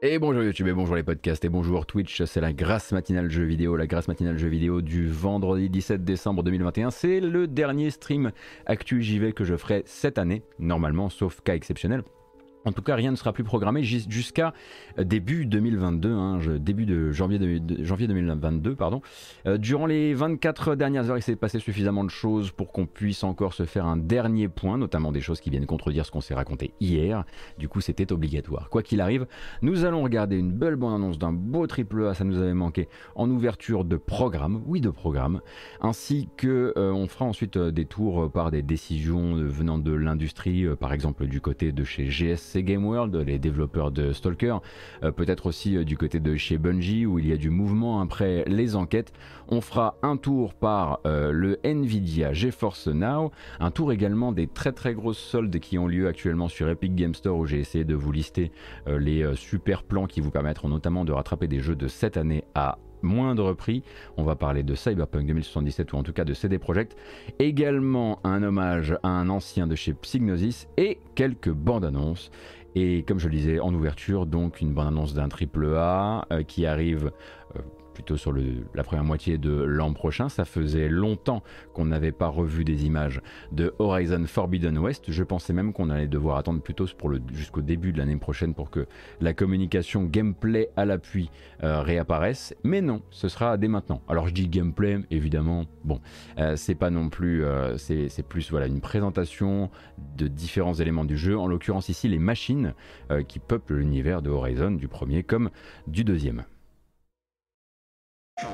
Et bonjour YouTube et bonjour les podcasts et bonjour Twitch, c'est la grâce matinale jeu vidéo, la grâce matinale jeu vidéo du vendredi 17 décembre 2021. C'est le dernier stream Actu JV que je ferai cette année, normalement, sauf cas exceptionnel. En tout cas, rien ne sera plus programmé jusqu'à euh, début 2022, hein, début de janvier, janvier 2022. Pardon. Euh, durant les 24 dernières heures, il s'est passé suffisamment de choses pour qu'on puisse encore se faire un dernier point, notamment des choses qui viennent contredire ce qu'on s'est raconté hier. Du coup, c'était obligatoire. Quoi qu'il arrive, nous allons regarder une belle bande-annonce d'un beau triple A, ça nous avait manqué, en ouverture de programme, oui de programme, ainsi que euh, on fera ensuite des tours par des décisions venant de l'industrie, par exemple du côté de chez GSC Game World, les développeurs de Stalker, euh, peut-être aussi euh, du côté de chez Bungie où il y a du mouvement après les enquêtes. On fera un tour par euh, le Nvidia GeForce Now, un tour également des très très grosses soldes qui ont lieu actuellement sur Epic Game Store où j'ai essayé de vous lister les super plans qui vous permettront notamment de rattraper des jeux de cette année à moindre prix. On va parler de Cyberpunk 2077 ou en tout cas de CD Projekt. Également un hommage à un ancien de chez Psygnosis et quelques bandes annonces. Et comme je le disais en ouverture, donc une bande annonce d'un triple A euh, qui arrive plutôt sur la première moitié de l'an prochain. Ça faisait longtemps qu'on n'avait pas revu des images de Horizon Forbidden West. Je pensais même qu'on allait devoir attendre plutôt jusqu'au début de l'année prochaine pour que la communication gameplay à l'appui euh, réapparaisse. Mais non, ce sera dès maintenant. Alors je dis gameplay, évidemment, bon, euh, c'est pas non plus, euh, c'est plus voilà une présentation de différents éléments du jeu. En l'occurrence ici les machines qui peuplent l'univers de Horizon du premier comme du deuxième. The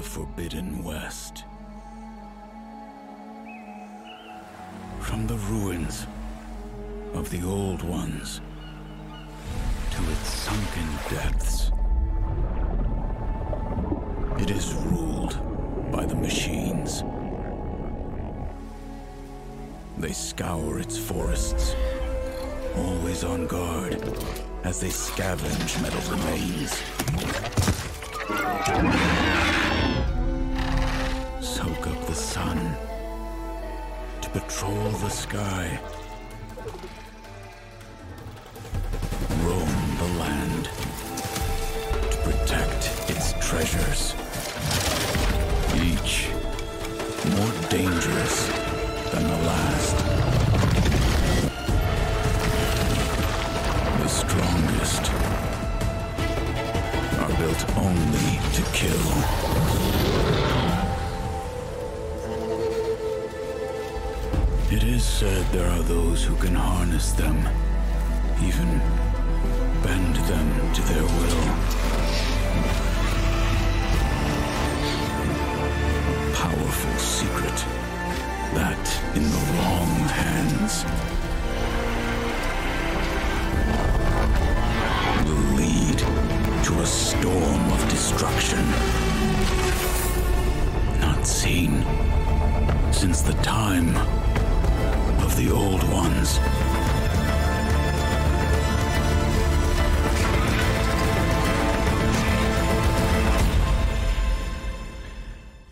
Forbidden West. From the ruins of the old ones to its sunken depths. It is ruled by the machines. They scour its forests, always on guard as they scavenge metal remains. Soak up the sun to patrol the sky. Roam the land to protect its treasures. Each more dangerous only to kill. It is said there are those who can harness them, even bend them to their will. powerful secret that in the wrong hands Not seen since the time of the old ones.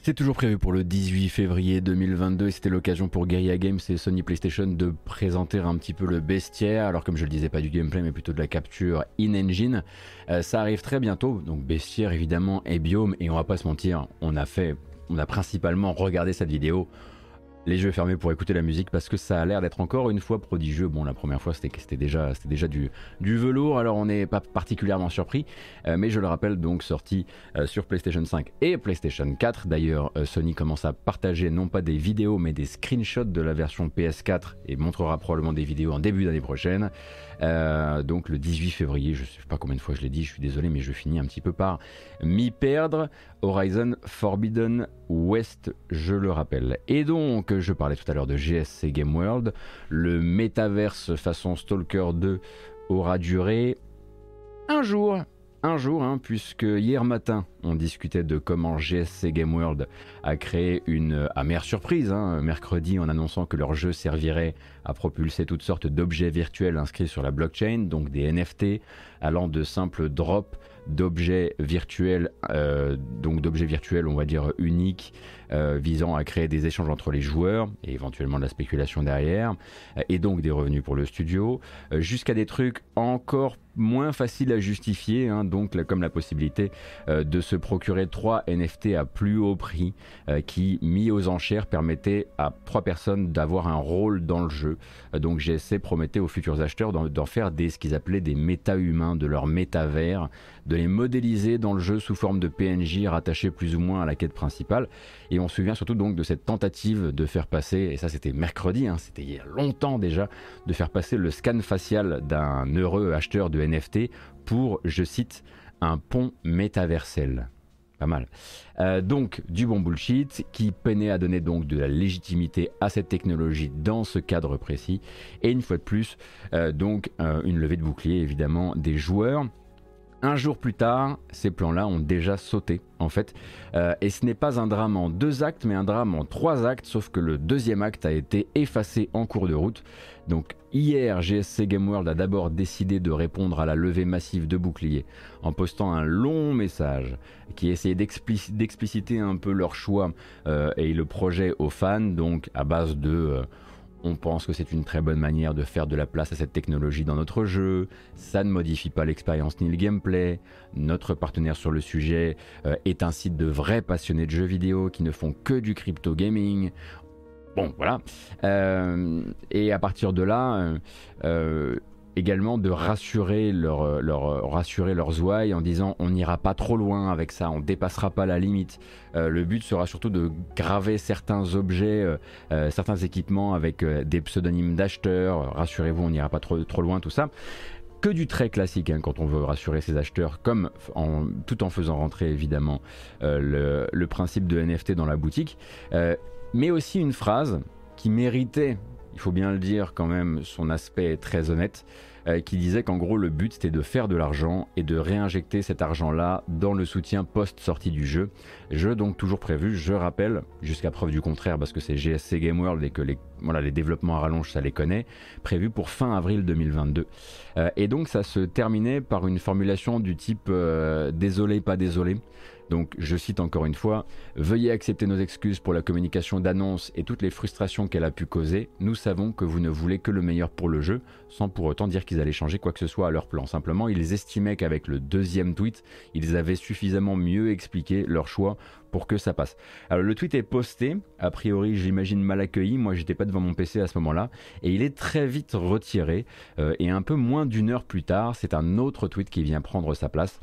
C'est toujours prévu pour le 18 février 2022 et c'était l'occasion pour Guerrilla Games et Sony PlayStation de présenter un petit peu le bestiaire. Alors comme je le disais, pas du gameplay mais plutôt de la capture in-engine. Euh, ça arrive très bientôt, donc bestiaire évidemment et biome et on va pas se mentir, on a fait, on a principalement regardé cette vidéo les jeux fermés pour écouter la musique parce que ça a l'air d'être encore une fois prodigieux. Bon, la première fois c'était déjà, du velours, alors on n'est pas particulièrement surpris, euh, mais je le rappelle donc sorti euh, sur PlayStation 5 et PlayStation 4. D'ailleurs, euh, Sony commence à partager non pas des vidéos mais des screenshots de la version PS4 et montrera probablement des vidéos en début d'année prochaine. Euh, donc le 18 février, je ne sais pas combien de fois je l'ai dit, je suis désolé, mais je finis un petit peu par m'y perdre. Horizon Forbidden West, je le rappelle. Et donc, je parlais tout à l'heure de GSC Game World. Le métaverse façon Stalker 2 aura duré un jour un jour, hein, puisque hier matin, on discutait de comment GSC Game World a créé une amère surprise, hein, mercredi, en annonçant que leur jeu servirait à propulser toutes sortes d'objets virtuels inscrits sur la blockchain, donc des NFT, allant de simples drops d'objets virtuels, donc d'objets virtuels, on va dire uniques, visant à créer des échanges entre les joueurs et éventuellement de la spéculation derrière, et donc des revenus pour le studio, jusqu'à des trucs encore moins facile à justifier, hein, donc comme la possibilité euh, de se procurer trois NFT à plus haut prix euh, qui, mis aux enchères, permettaient à trois personnes d'avoir un rôle dans le jeu. Euh, donc GSC promettait aux futurs acheteurs d'en faire des, ce qu'ils appelaient des méta-humains, de leur métavers, de les modéliser dans le jeu sous forme de PNJ rattachés plus ou moins à la quête principale. On se souvient surtout donc de cette tentative de faire passer, et ça c'était mercredi, hein, c'était il y a longtemps déjà, de faire passer le scan facial d'un heureux acheteur de NFT pour, je cite, un pont métaversel. Pas mal. Euh, donc du bon bullshit qui peinait à donner donc de la légitimité à cette technologie dans ce cadre précis. Et une fois de plus, euh, donc euh, une levée de bouclier évidemment des joueurs un jour plus tard, ces plans-là ont déjà sauté, en fait. Euh, et ce n'est pas un drame en deux actes, mais un drame en trois actes, sauf que le deuxième acte a été effacé en cours de route. Donc hier, GSC Game World a d'abord décidé de répondre à la levée massive de boucliers en postant un long message qui essayait d'expliciter un peu leur choix euh, et le projet aux fans, donc à base de... Euh, on pense que c'est une très bonne manière de faire de la place à cette technologie dans notre jeu. Ça ne modifie pas l'expérience ni le gameplay. Notre partenaire sur le sujet euh, est un site de vrais passionnés de jeux vidéo qui ne font que du crypto gaming. Bon, voilà. Euh, et à partir de là, euh, également de rassurer, leur, euh, euh, rassurer leurs ouailles en disant on n'ira pas trop loin avec ça, on dépassera pas la limite. Euh, le but sera surtout de graver certains objets, certains équipements avec des pseudonymes d'acheteurs. Rassurez-vous, on n'ira pas trop, trop loin, tout ça que du très classique hein, quand on veut rassurer ses acheteurs, comme tout en faisant rentrer évidemment le, principe de NFT dans la boutique, mais aussi une phrase qui méritait il faut bien le dire quand même, son aspect très honnête, euh, qui disait qu'en gros le but c'était de faire de l'argent et de réinjecter cet argent-là dans le soutien post-sortie du jeu. Jeu donc toujours prévu, je rappelle, jusqu'à preuve du contraire parce que c'est GSC Game World et que les développements à rallonge ça les connaît, prévu pour fin avril 2022. Euh, et donc ça se terminait par une formulation du type euh, désolé pas désolé. Donc je cite encore une fois, Veuillez accepter nos excuses pour la communication d'annonce et toutes les frustrations qu'elle a pu causer. Nous savons que vous ne voulez que le meilleur pour le jeu, sans pour autant dire qu'ils allaient changer quoi que ce soit à leur plan. Simplement, ils estimaient qu'avec le deuxième tweet, ils avaient suffisamment mieux expliqué leur choix pour que ça passe. Alors le tweet est posté, a priori j'imagine mal accueilli, moi j'étais pas devant mon PC à ce moment-là, et il est très vite retiré, euh, et un peu moins d'une heure plus tard, c'est un autre tweet qui vient prendre sa place.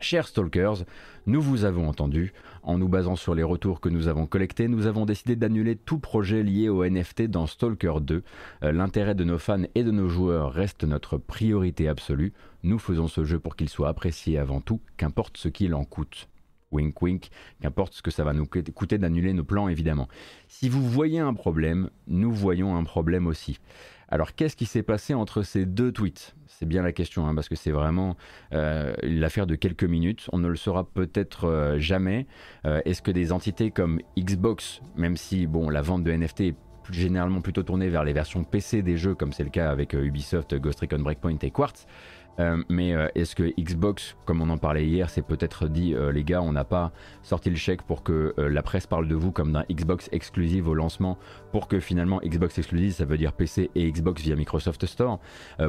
Chers stalkers, nous vous avons entendu. En nous basant sur les retours que nous avons collectés, nous avons décidé d'annuler tout projet lié au NFT dans Stalker 2. Euh, l'intérêt de nos fans et de nos joueurs reste notre priorité absolue. Nous faisons ce jeu pour qu'il soit apprécié avant tout, qu'importe ce qu'il en coûte. Wink wink, qu'importe ce que ça va nous coûter d'annuler nos plans évidemment. Si vous voyez un problème, nous voyons un problème aussi. Alors qu'est-ce qui s'est passé entre ces deux tweets? C'est bien la question, hein, parce que c'est vraiment euh, l'affaire de quelques minutes. On ne le saura peut-être euh, jamais. Euh, est-ce que des entités comme Xbox, même si bon, la vente de NFT est généralement plutôt tournée vers les versions PC des jeux, comme c'est le cas avec Ubisoft, Ghost Recon Breakpoint et Quartz, euh, mais euh, est-ce que Xbox, comme on en parlait hier, s'est peut-être dit euh, les gars, on n'a pas sorti le chèque pour que la presse parle de vous comme d'un Xbox exclusive au lancement, pour que finalement Xbox exclusive, ça veut dire PC et Xbox via Microsoft Store,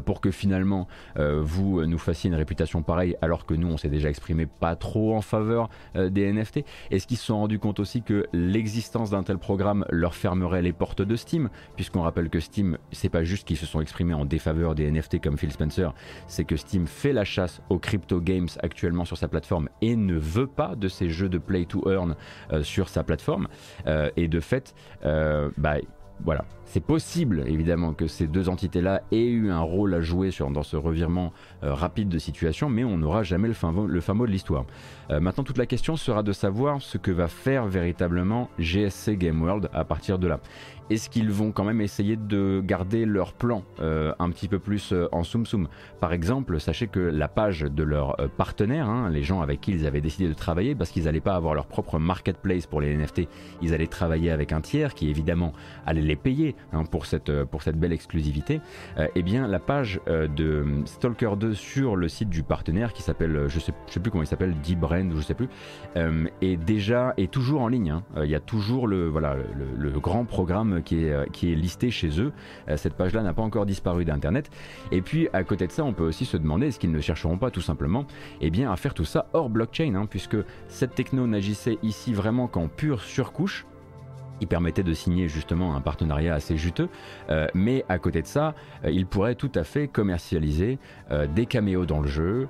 pour que finalement vous nous fassiez une réputation pareille, alors que nous on s'est déjà exprimé pas trop en faveur des NFT. Est-ce qu'ils se sont rendus compte aussi que l'existence d'un tel programme leur fermerait les portes de Steam, puisqu'on rappelle que Steam, c'est pas juste qu'ils se sont exprimés en défaveur des NFT comme Phil Spencer, c'est que Steam fait la chasse aux crypto games actuellement sur sa plateforme et ne veut pas de ces jeux de play to earn euh, sur sa plateforme. Euh, et de fait, euh, bah, voilà, c'est possible évidemment que ces deux entités-là aient eu un rôle à jouer dans ce revirement rapide de situation, mais on n'aura jamais le fin mot de l'histoire. maintenant, toute la question sera de savoir ce que va faire véritablement GSC Game World à partir de là. Est-ce qu'ils vont quand même essayer de garder leur plan euh, un petit peu plus euh, en soum soum? Par exemple, sachez que la page de leurs euh, partenaires, hein, les gens avec qui ils avaient décidé de travailler, parce qu'ils n'allaient pas avoir leur propre marketplace pour les NFT, ils allaient travailler avec un tiers qui évidemment allait les payer hein, pour, cette, pour cette belle exclusivité. eh bien, la page de Stalker 2 sur le site du partenaire qui s'appelle, je sais, je sais plus comment il s'appelle, D-Brand ou je sais plus, est déjà est toujours en ligne. Hein. Il y a toujours le voilà le grand programme qui est, euh, qui est listé chez eux. Euh, cette page-là n'a pas encore disparu d'Internet. Et puis à côté de ça, on peut aussi se demander est-ce qu'ils ne chercheront pas tout simplement eh bien, à faire tout ça hors blockchain, hein, puisque cette techno n'agissait ici vraiment qu'en pure surcouche qui permettait de signer justement un partenariat assez juteux, euh, mais à côté de ça, il pourrait tout à fait commercialiser des caméos dans le jeu,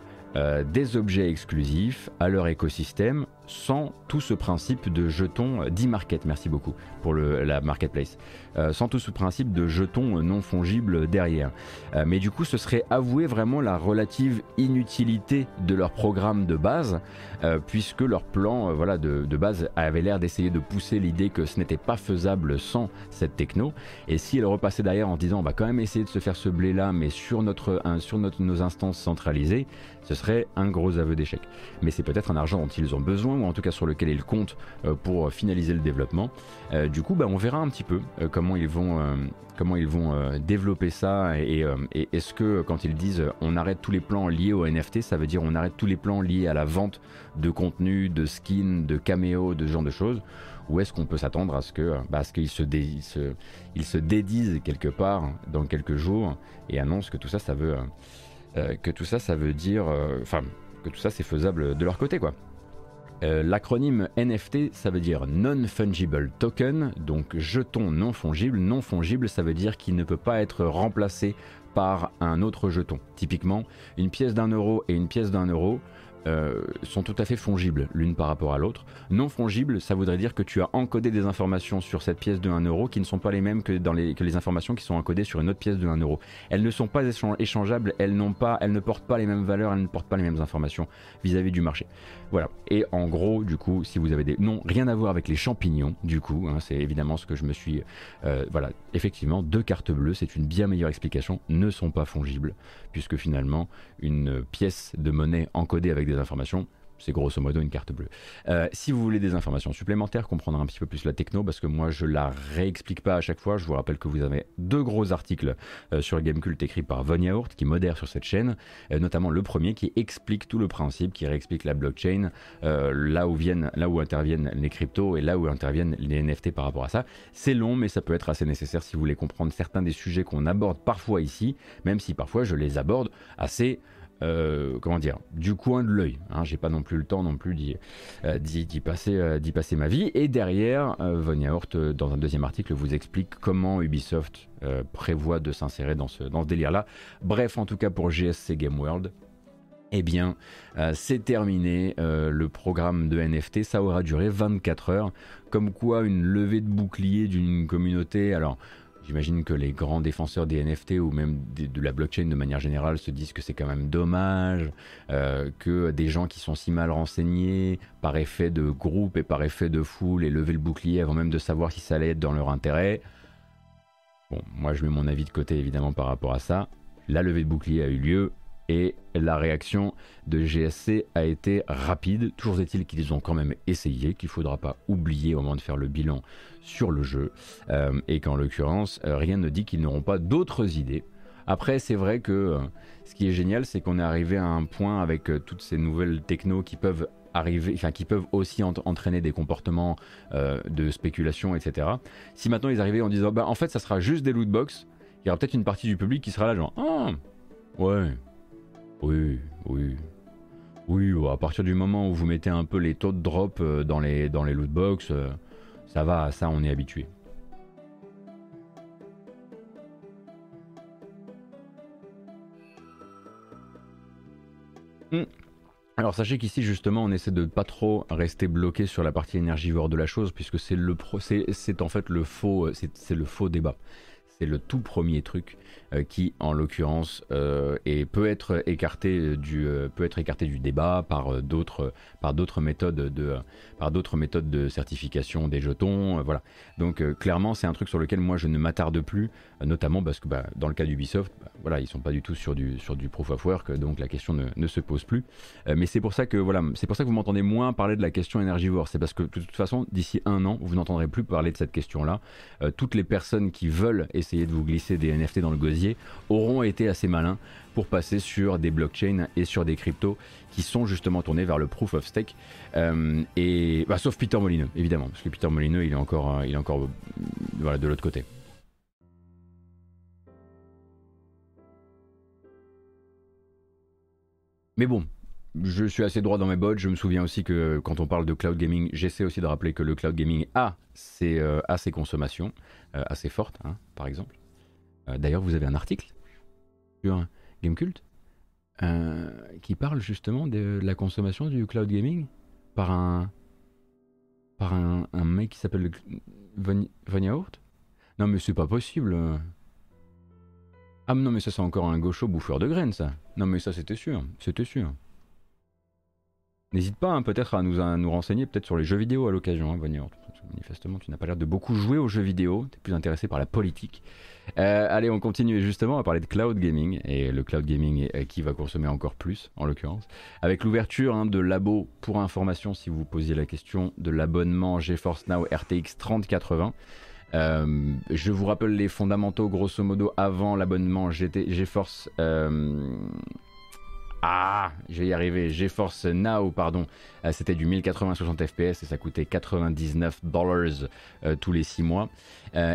des objets exclusifs à leur écosystème sans tout ce principe de jetons d'e-market, merci beaucoup pour la marketplace, euh, sans tout ce principe de jetons non fongibles derrière. Euh, mais du coup, ce serait avouer vraiment la relative inutilité de leur programme de base, euh, puisque leur plan voilà, de, de, base avait l'air d'essayer de pousser l'idée que ce n'était pas faisable sans cette techno. Et si elle repassait derrière en disant on va quand même essayer de se faire ce blé là, mais sur, notre, sur notre, nos instances centralisées, ce serait un gros aveu d'échec. Mais c'est peut-être un argent dont ils ont besoin, ou en tout cas sur lequel ils comptent euh, pour finaliser le développement. Euh, du coup, bah, on verra un petit peu euh, comment ils vont, comment ils vont développer ça et, est-ce que quand ils disent on arrête tous les plans liés au NFT, ça veut dire on arrête tous les plans liés à la vente de contenu, de skins, de caméos, de ce genre de choses ou est-ce qu'on peut s'attendre à ce que bah, qu'ils se, se, se dédisent quelque part dans quelques jours et annoncent que tout ça, ça veut, que tout ça, ça veut dire, enfin, que tout ça, c'est faisable de leur côté, quoi. Euh, l'acronyme NFT, ça veut dire Non-Fungible Token, donc jeton non fongible. Non fongible, ça veut dire qu'il ne peut pas être remplacé par un autre jeton. Typiquement, une pièce d'un euro et une pièce d'un euro, euh, sont tout à fait fongibles l'une par rapport à l'autre. Non fongible, ça voudrait dire que tu as encodé des informations sur cette pièce de 1 euro qui ne sont pas les mêmes que, les, informations qui sont encodées sur une autre pièce de 1 euro. Elles ne sont pas échangeables, elles ne portent pas les mêmes valeurs, elles ne portent pas les mêmes informations vis-à-vis du marché. Voilà. Et en gros, du coup, si vous avez des... Non, rien à voir avec les champignons, du coup, hein, c'est évidemment ce que je me suis... Euh, voilà, effectivement, deux cartes bleues, c'est une bien meilleure explication, ne sont pas fongibles, puisque finalement, une pièce de monnaie encodée avec des informations. C'est grosso modo une carte bleue. Euh, si vous voulez des informations supplémentaires, comprendre un petit peu plus la techno, parce que moi je la réexplique pas à chaque fois, je vous rappelle que vous avez deux gros articles euh, sur Gamecult écrits par Von Yaourt qui modère sur cette chaîne, euh, notamment le premier qui explique tout le principe, qui réexplique la blockchain, là où viennent, là où interviennent les cryptos et là où interviennent les NFT par rapport à ça. C'est long, mais ça peut être assez nécessaire si vous voulez comprendre certains des sujets qu'on aborde parfois ici, même si parfois je les aborde assez euh, comment dire, du coin de l'œil. Hein, J'ai pas non plus le temps non plus d'y euh, passer, euh, passer ma vie. Et derrière, Von Yaourt, dans un deuxième article, vous explique comment Ubisoft prévoit de s'insérer dans ce, dans ce délire-là. Bref, en tout cas pour GSC Game World, eh bien, c'est terminé le programme de NFT. Ça aura duré 24 heures. Comme quoi, une levée de bouclier d'une communauté. Alors, J'imagine que les grands défenseurs des NFT ou même de, la blockchain de manière générale se disent que c'est quand même dommage, euh, que des gens qui sont si mal renseignés par effet de groupe et par effet de foule et lever le bouclier avant même de savoir si ça allait être dans leur intérêt. Bon, moi je mets mon avis de côté évidemment par rapport à ça. La levée de bouclier a eu lieu, et la réaction de GSC a été rapide. Toujours est-il qu'ils ont quand même essayé, qu'il ne faudra pas oublier au moment de faire le bilan sur le jeu, euh, et qu'en l'occurrence, euh, rien ne dit qu'ils n'auront pas d'autres idées. Après, c'est vrai que euh, ce qui est génial, c'est qu'on est arrivé à un point avec toutes ces nouvelles technos qui peuvent arriver, enfin qui peuvent aussi entraîner des comportements de spéculation, etc. Si maintenant ils arrivaient en disant, bah en fait, ça sera juste des loot box, il y aura peut-être une partie du public qui sera là genre, ah, ouais, oui, oui. Oui, à partir du moment où vous mettez un peu les taux de drop dans les, dans les loot box, ça va, ça on est habitué. Hmm. Alors sachez qu'ici justement on essaie de pas trop rester bloqué sur la partie énergivore de la chose puisque c'est le c'est en fait le faux c'est le faux débat c'est le tout premier truc qui, en l'occurrence, euh, peut être écarté du euh, peut être écarté du débat par d'autres par d'autres méthodes de par d'autres méthodes de certification des jetons. voilà. Donc clairement, c'est un truc sur lequel moi je ne m'attarde plus, notamment parce que bah, dans le cas d'Ubisoft, bah, voilà, ils sont pas du tout sur du sur du proof of work, donc la question ne, se pose plus. mais c'est pour ça que voilà, c'est pour ça que vous m'entendez moins parler de la question énergivore. C'est parce que de toute façon, d'ici un an, vous n'entendrez plus parler de cette question-là. toutes les personnes qui veulent essayer de vous glisser des NFT dans le gosier auront été assez malins pour passer sur des blockchains et sur des cryptos qui sont justement tournés vers le proof of stake. Euh, et bah, sauf Peter Molineux, évidemment, parce que Peter Molineux, il est encore, euh, il est encore euh, voilà, de l'autre côté. Mais bon, je suis assez droit dans mes bottes. Je me souviens aussi que quand on parle de cloud gaming, j'essaie aussi de rappeler que le cloud gaming a ses, consommations assez fortes, hein, par exemple. Euh, d'ailleurs, vous avez un article sur Gamecult euh, qui parle justement de la consommation du cloud gaming par un par un, mec qui s'appelle Vanya Hort Non mais c'est pas possible. Ah non mais ça c'est encore un gaucho bouffeur de graines ça. Non mais ça c'était sûr, c'était sûr. N'hésite pas hein, peut-être à nous, nous renseigner peut-être sur les jeux vidéo à l'occasion, hein. Manifestement tu n'as pas l'air de beaucoup jouer aux jeux vidéo, tu es plus intéressé par la politique. Euh, allez, on continue justement à parler de cloud gaming et le cloud gaming euh, qui va consommer encore plus en l'occurrence, avec l'ouverture hein, de labo pour information si vous posiez la question de l'abonnement GeForce Now RTX 3080. Euh, je vous rappelle les fondamentaux grosso modo avant l'abonnement GeForce. Ah, je vais y arriver. GeForce Now, pardon, c'était du 1080 60 fps et ça coûtait 99 dollars tous les 6 mois.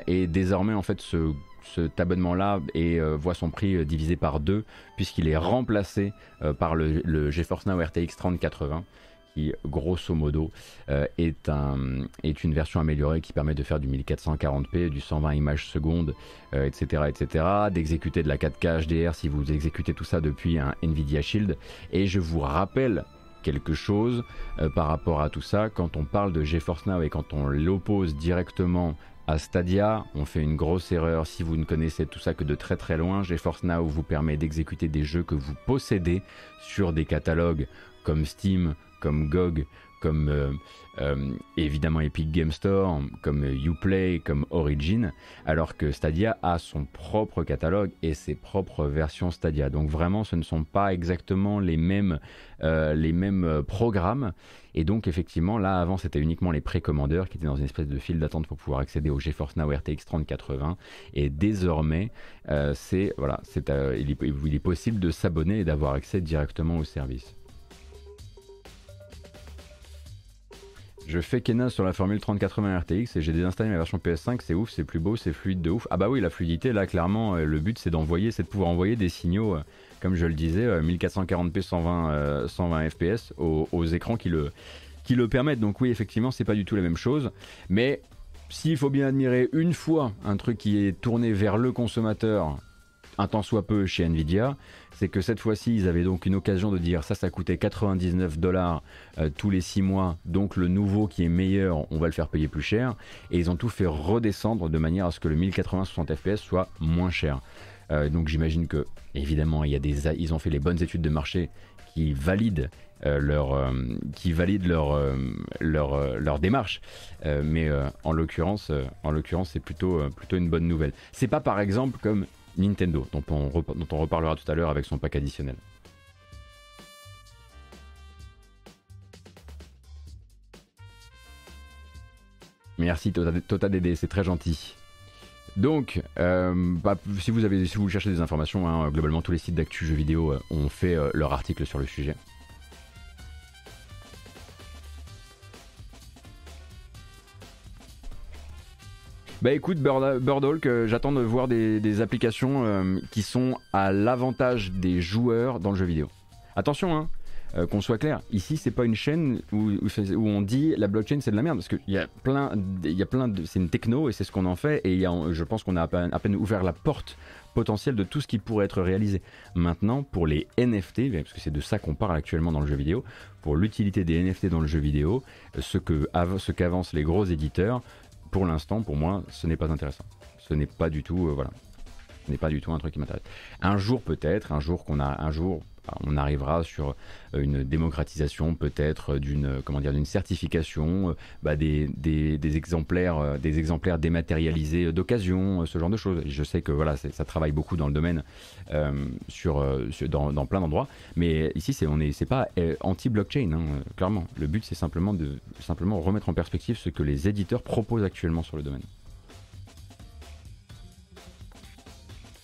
et désormais, en fait, ce cet abonnement-là euh, voit son prix euh, divisé par deux puisqu'il est remplacé euh, par le, GeForce Now RTX 3080 grosso modo est, un, est une version améliorée qui permet de faire du 1440p, du 120 images secondes, etc., etc., d'exécuter de la 4K HDR si vous exécutez tout ça depuis un Nvidia Shield. Et je vous rappelle quelque chose par rapport à tout ça quand on parle de GeForce Now et quand on l'oppose directement Stadia, on fait une grosse erreur si vous ne connaissez tout ça que de très très loin. GeForce Now vous permet d'exécuter des jeux que vous possédez sur des catalogues comme Steam, comme GOG, comme euh, euh, évidemment Epic Game Store, comme Uplay, comme Origin, alors que Stadia a son propre catalogue et ses propres versions Stadia. Donc vraiment, ce ne sont pas exactement les mêmes, euh, les mêmes programmes. Et donc effectivement, là avant, c'était uniquement les précommandeurs qui étaient dans une espèce de file d'attente pour pouvoir accéder au GeForce Now RTX 3080. Et désormais, c'est voilà, c'est il, il est possible de s'abonner et d'avoir accès directement au service. Je fais Kena sur la formule 3080 RTX et j'ai désinstallé ma version PS5, c'est ouf, c'est plus beau, c'est fluide de ouf. Ah bah oui, la fluidité, là clairement, euh, le but c'est d'envoyer, c'est de pouvoir envoyer des signaux, euh, comme je le disais, 1440p 120, 120 fps aux, écrans qui le, qui le permettent. Donc oui, effectivement, c'est pas du tout la même chose. Mais s'il faut bien admirer une fois un truc qui est tourné vers le consommateur, un temps soit peu chez Nvidia, c'est que cette fois-ci, ils avaient donc une occasion de dire ça, ça coûtait 99 dollars euh, tous les 6 mois, donc le nouveau qui est meilleur, on va le faire payer plus cher. Et ils ont tout fait redescendre de manière à ce que le 1080 60 fps soit moins cher. Euh, donc j'imagine que, évidemment, ils ont fait les bonnes études de marché qui valident euh, leur, démarche. mais en l'occurrence, en l'occurrence, c'est plutôt, plutôt une bonne nouvelle. C'est pas par exemple comme Nintendo, dont on, reparlera tout à l'heure avec son pack additionnel. Merci Tota DD, c'est très gentil. Donc, euh, bah, si, vous avez, si vous cherchez des informations, hein, globalement tous les sites d'actu jeux vidéo euh, ont fait euh, leur article sur le sujet. Bah écoute, Birdhawk, euh, j'attends de voir des, applications euh, qui sont à l'avantage des joueurs dans le jeu vidéo. Attention, hein, euh, qu'on soit clair, ici c'est pas une chaîne où, où, on dit la blockchain c'est de la merde, parce qu'il y a plein, il y a plein de, c'est une techno et c'est ce qu'on en fait, et y a, je pense qu'on a à peine, à peine, ouvert la porte potentielle de tout ce qui pourrait être réalisé. Maintenant, pour les NFT, parce que c'est de ça qu'on parle actuellement dans le jeu vidéo, pour l'utilité des NFT dans le jeu vidéo, ce que ce qu'avancent les gros éditeurs, pour l'instant, pour moi, ce n'est pas intéressant. Ce n'est pas du tout, voilà, ce n'est pas du tout un truc qui m'intéresse. Un jour peut-être, un jour qu'on a, un jour, on arrivera sur euh, une démocratisation peut-être d'une comment dire d'une certification euh, bah, des, des, exemplaires euh, des exemplaires dématérialisés d'occasion ce genre de choses. Je sais que voilà ça travaille beaucoup dans le domaine sur, dans, plein d'endroits. Mais ici c'est on est c'est pas anti blockchain hein, clairement. Le but c'est simplement de simplement remettre en perspective ce que les éditeurs proposent actuellement sur le domaine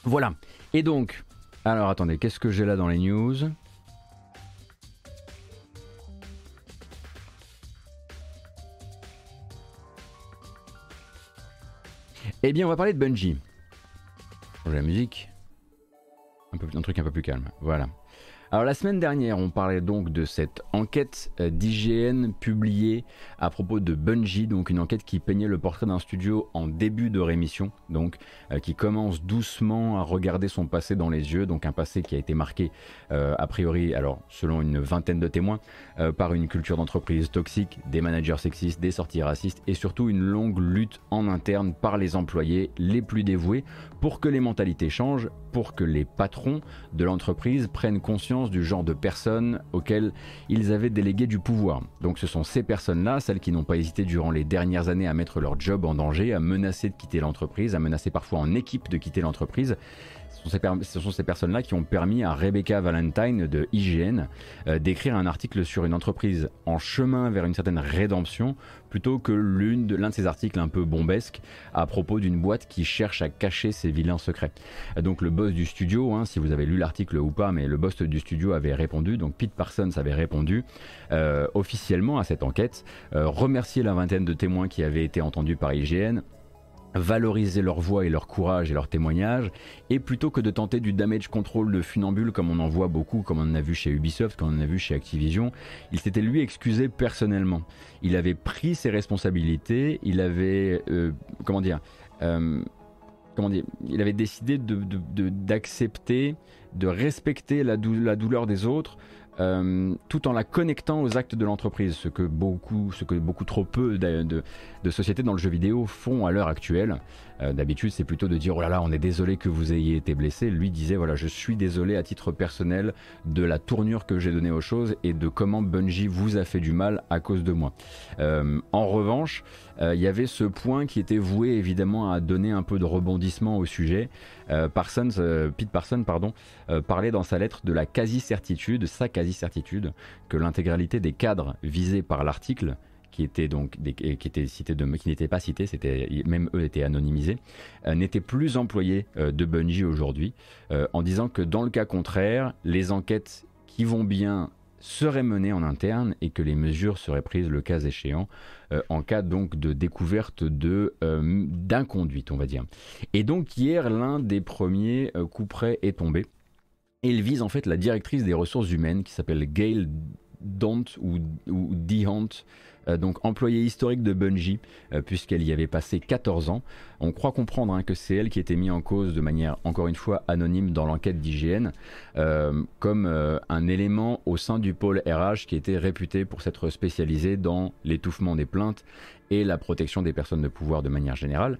voilà et donc alors attendez, qu'est-ce que j'ai là dans les news Eh bien, on va parler de Bungie. Changer la musique. Un, peu, un truc un peu plus calme. Voilà. Alors la semaine dernière, on parlait donc de cette enquête euh, d'IGN publiée à propos de Bungie, donc une enquête qui peignait le portrait d'un studio en début de rémission, donc euh, qui commence doucement à regarder son passé dans les yeux, donc un passé qui a été marqué euh, a priori, alors selon une vingtaine de témoins, par une culture d'entreprise toxique, des managers sexistes, des sorties racistes et surtout une longue lutte en interne par les employés les plus dévoués pour que les mentalités changent, pour que les patrons de l'entreprise prennent conscience du genre de personnes auxquelles ils avaient délégué du pouvoir. Donc ce sont ces personnes-là, celles qui n'ont pas hésité durant les dernières années à mettre leur job en danger, à menacer de quitter l'entreprise, à menacer parfois en équipe de quitter l'entreprise, ce sont ces personnes-là qui ont permis à Rebecca Valentine de IGN euh, d'écrire un article sur une entreprise en chemin vers une certaine rédemption plutôt que l'un de, de ses articles un peu bombesques à propos d'une boîte qui cherche à cacher ses vilains secrets. Donc le boss du studio, hein, si vous avez lu l'article ou pas, mais le boss du studio avait répondu, donc Pete Parsons avait répondu euh, officiellement à cette enquête, euh, remercier la vingtaine de témoins qui avaient été entendus par IGN, valoriser leur voix et leur courage et leur témoignage, et plutôt que de tenter du damage control de funambule comme on en voit beaucoup, comme on en a vu chez Ubisoft, comme on en a vu chez Activision, il s'était lui excusé personnellement. Il avait pris ses responsabilités, il avait, euh, comment dire, euh, comment dire, il avait décidé d'accepter, de, de, respecter la, la douleur des autres, euh, tout en la connectant aux actes de l'entreprise, ce que beaucoup, ce que beaucoup trop peu de, de, sociétés dans le jeu vidéo font à l'heure actuelle. Euh, d'habitude, c'est plutôt de dire oh là là, on est désolé que vous ayez été blessé. Lui disait voilà, je suis désolé à titre personnel de la tournure que j'ai donnée aux choses et de comment Bungie vous a fait du mal à cause de moi. Euh, en revanche, il y avait ce point qui était voué évidemment à donner un peu de rebondissement au sujet. Parsons, Pete Parsons, pardon, parlait dans sa lettre de la quasi-certitude, sa quasi certitude que l'intégralité des cadres visés par l'article qui étaient donc qui étaient cités de, qui n'étaient pas cités, c'était même eux étaient anonymisés, euh, n'étaient plus employés euh, de Bungie aujourd'hui, euh, en disant que dans le cas contraire, les enquêtes qui vont bien seraient menées en interne et que les mesures seraient prises le cas échéant en cas donc de découverte de d'inconduite on va dire. Et donc hier l'un des premiers coups près est tombé il vise en fait la directrice des ressources humaines qui s'appelle Gail Dont ou, ou euh, donc employée historique de Bungie, euh, puisqu'elle y avait passé 14 ans. On croit comprendre hein, que c'est elle qui était mise en cause de manière, encore une fois, anonyme dans l'enquête d'IGN, euh, comme un élément au sein du pôle RH qui était réputé pour s'être spécialisé dans l'étouffement des plaintes et la protection des personnes de pouvoir de manière générale.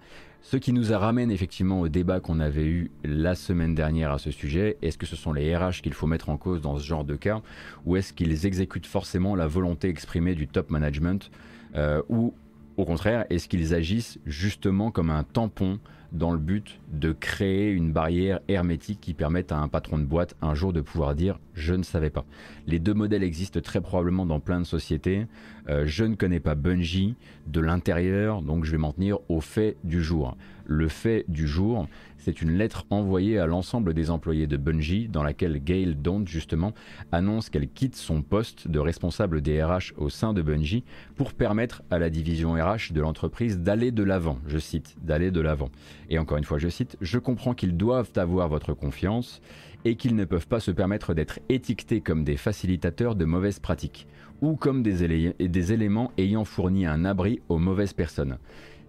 Ce qui nous ramène effectivement au débat qu'on avait eu la semaine dernière à ce sujet. Est-ce que ce sont les RH qu'il faut mettre en cause dans ce genre de cas ou est-ce qu'ils exécutent forcément la volonté exprimée du top management euh, ou au contraire, est-ce qu'ils agissent justement comme un tampon dans le but de créer une barrière hermétique qui permette à un patron de boîte un jour de pouvoir dire je ne savais pas. Les deux modèles existent très probablement dans plein de sociétés. Euh, je ne connais pas Bungie de l'intérieur, donc je vais m'en tenir au fait du jour. Le fait du jour, c'est une lettre envoyée à l'ensemble des employés de Bungie dans laquelle Gail Don't justement annonce qu'elle quitte son poste de responsable des RH au sein de Bungie pour permettre à la division RH de l'entreprise d'aller de l'avant. Je cite, d'aller de l'avant. Et encore une fois, je cite, je comprends qu'ils doivent avoir votre confiance et qu'ils ne peuvent pas se permettre d'être étiquetés comme des facilitateurs de mauvaises pratiques. ou comme des, des éléments ayant fourni un abri aux mauvaises personnes.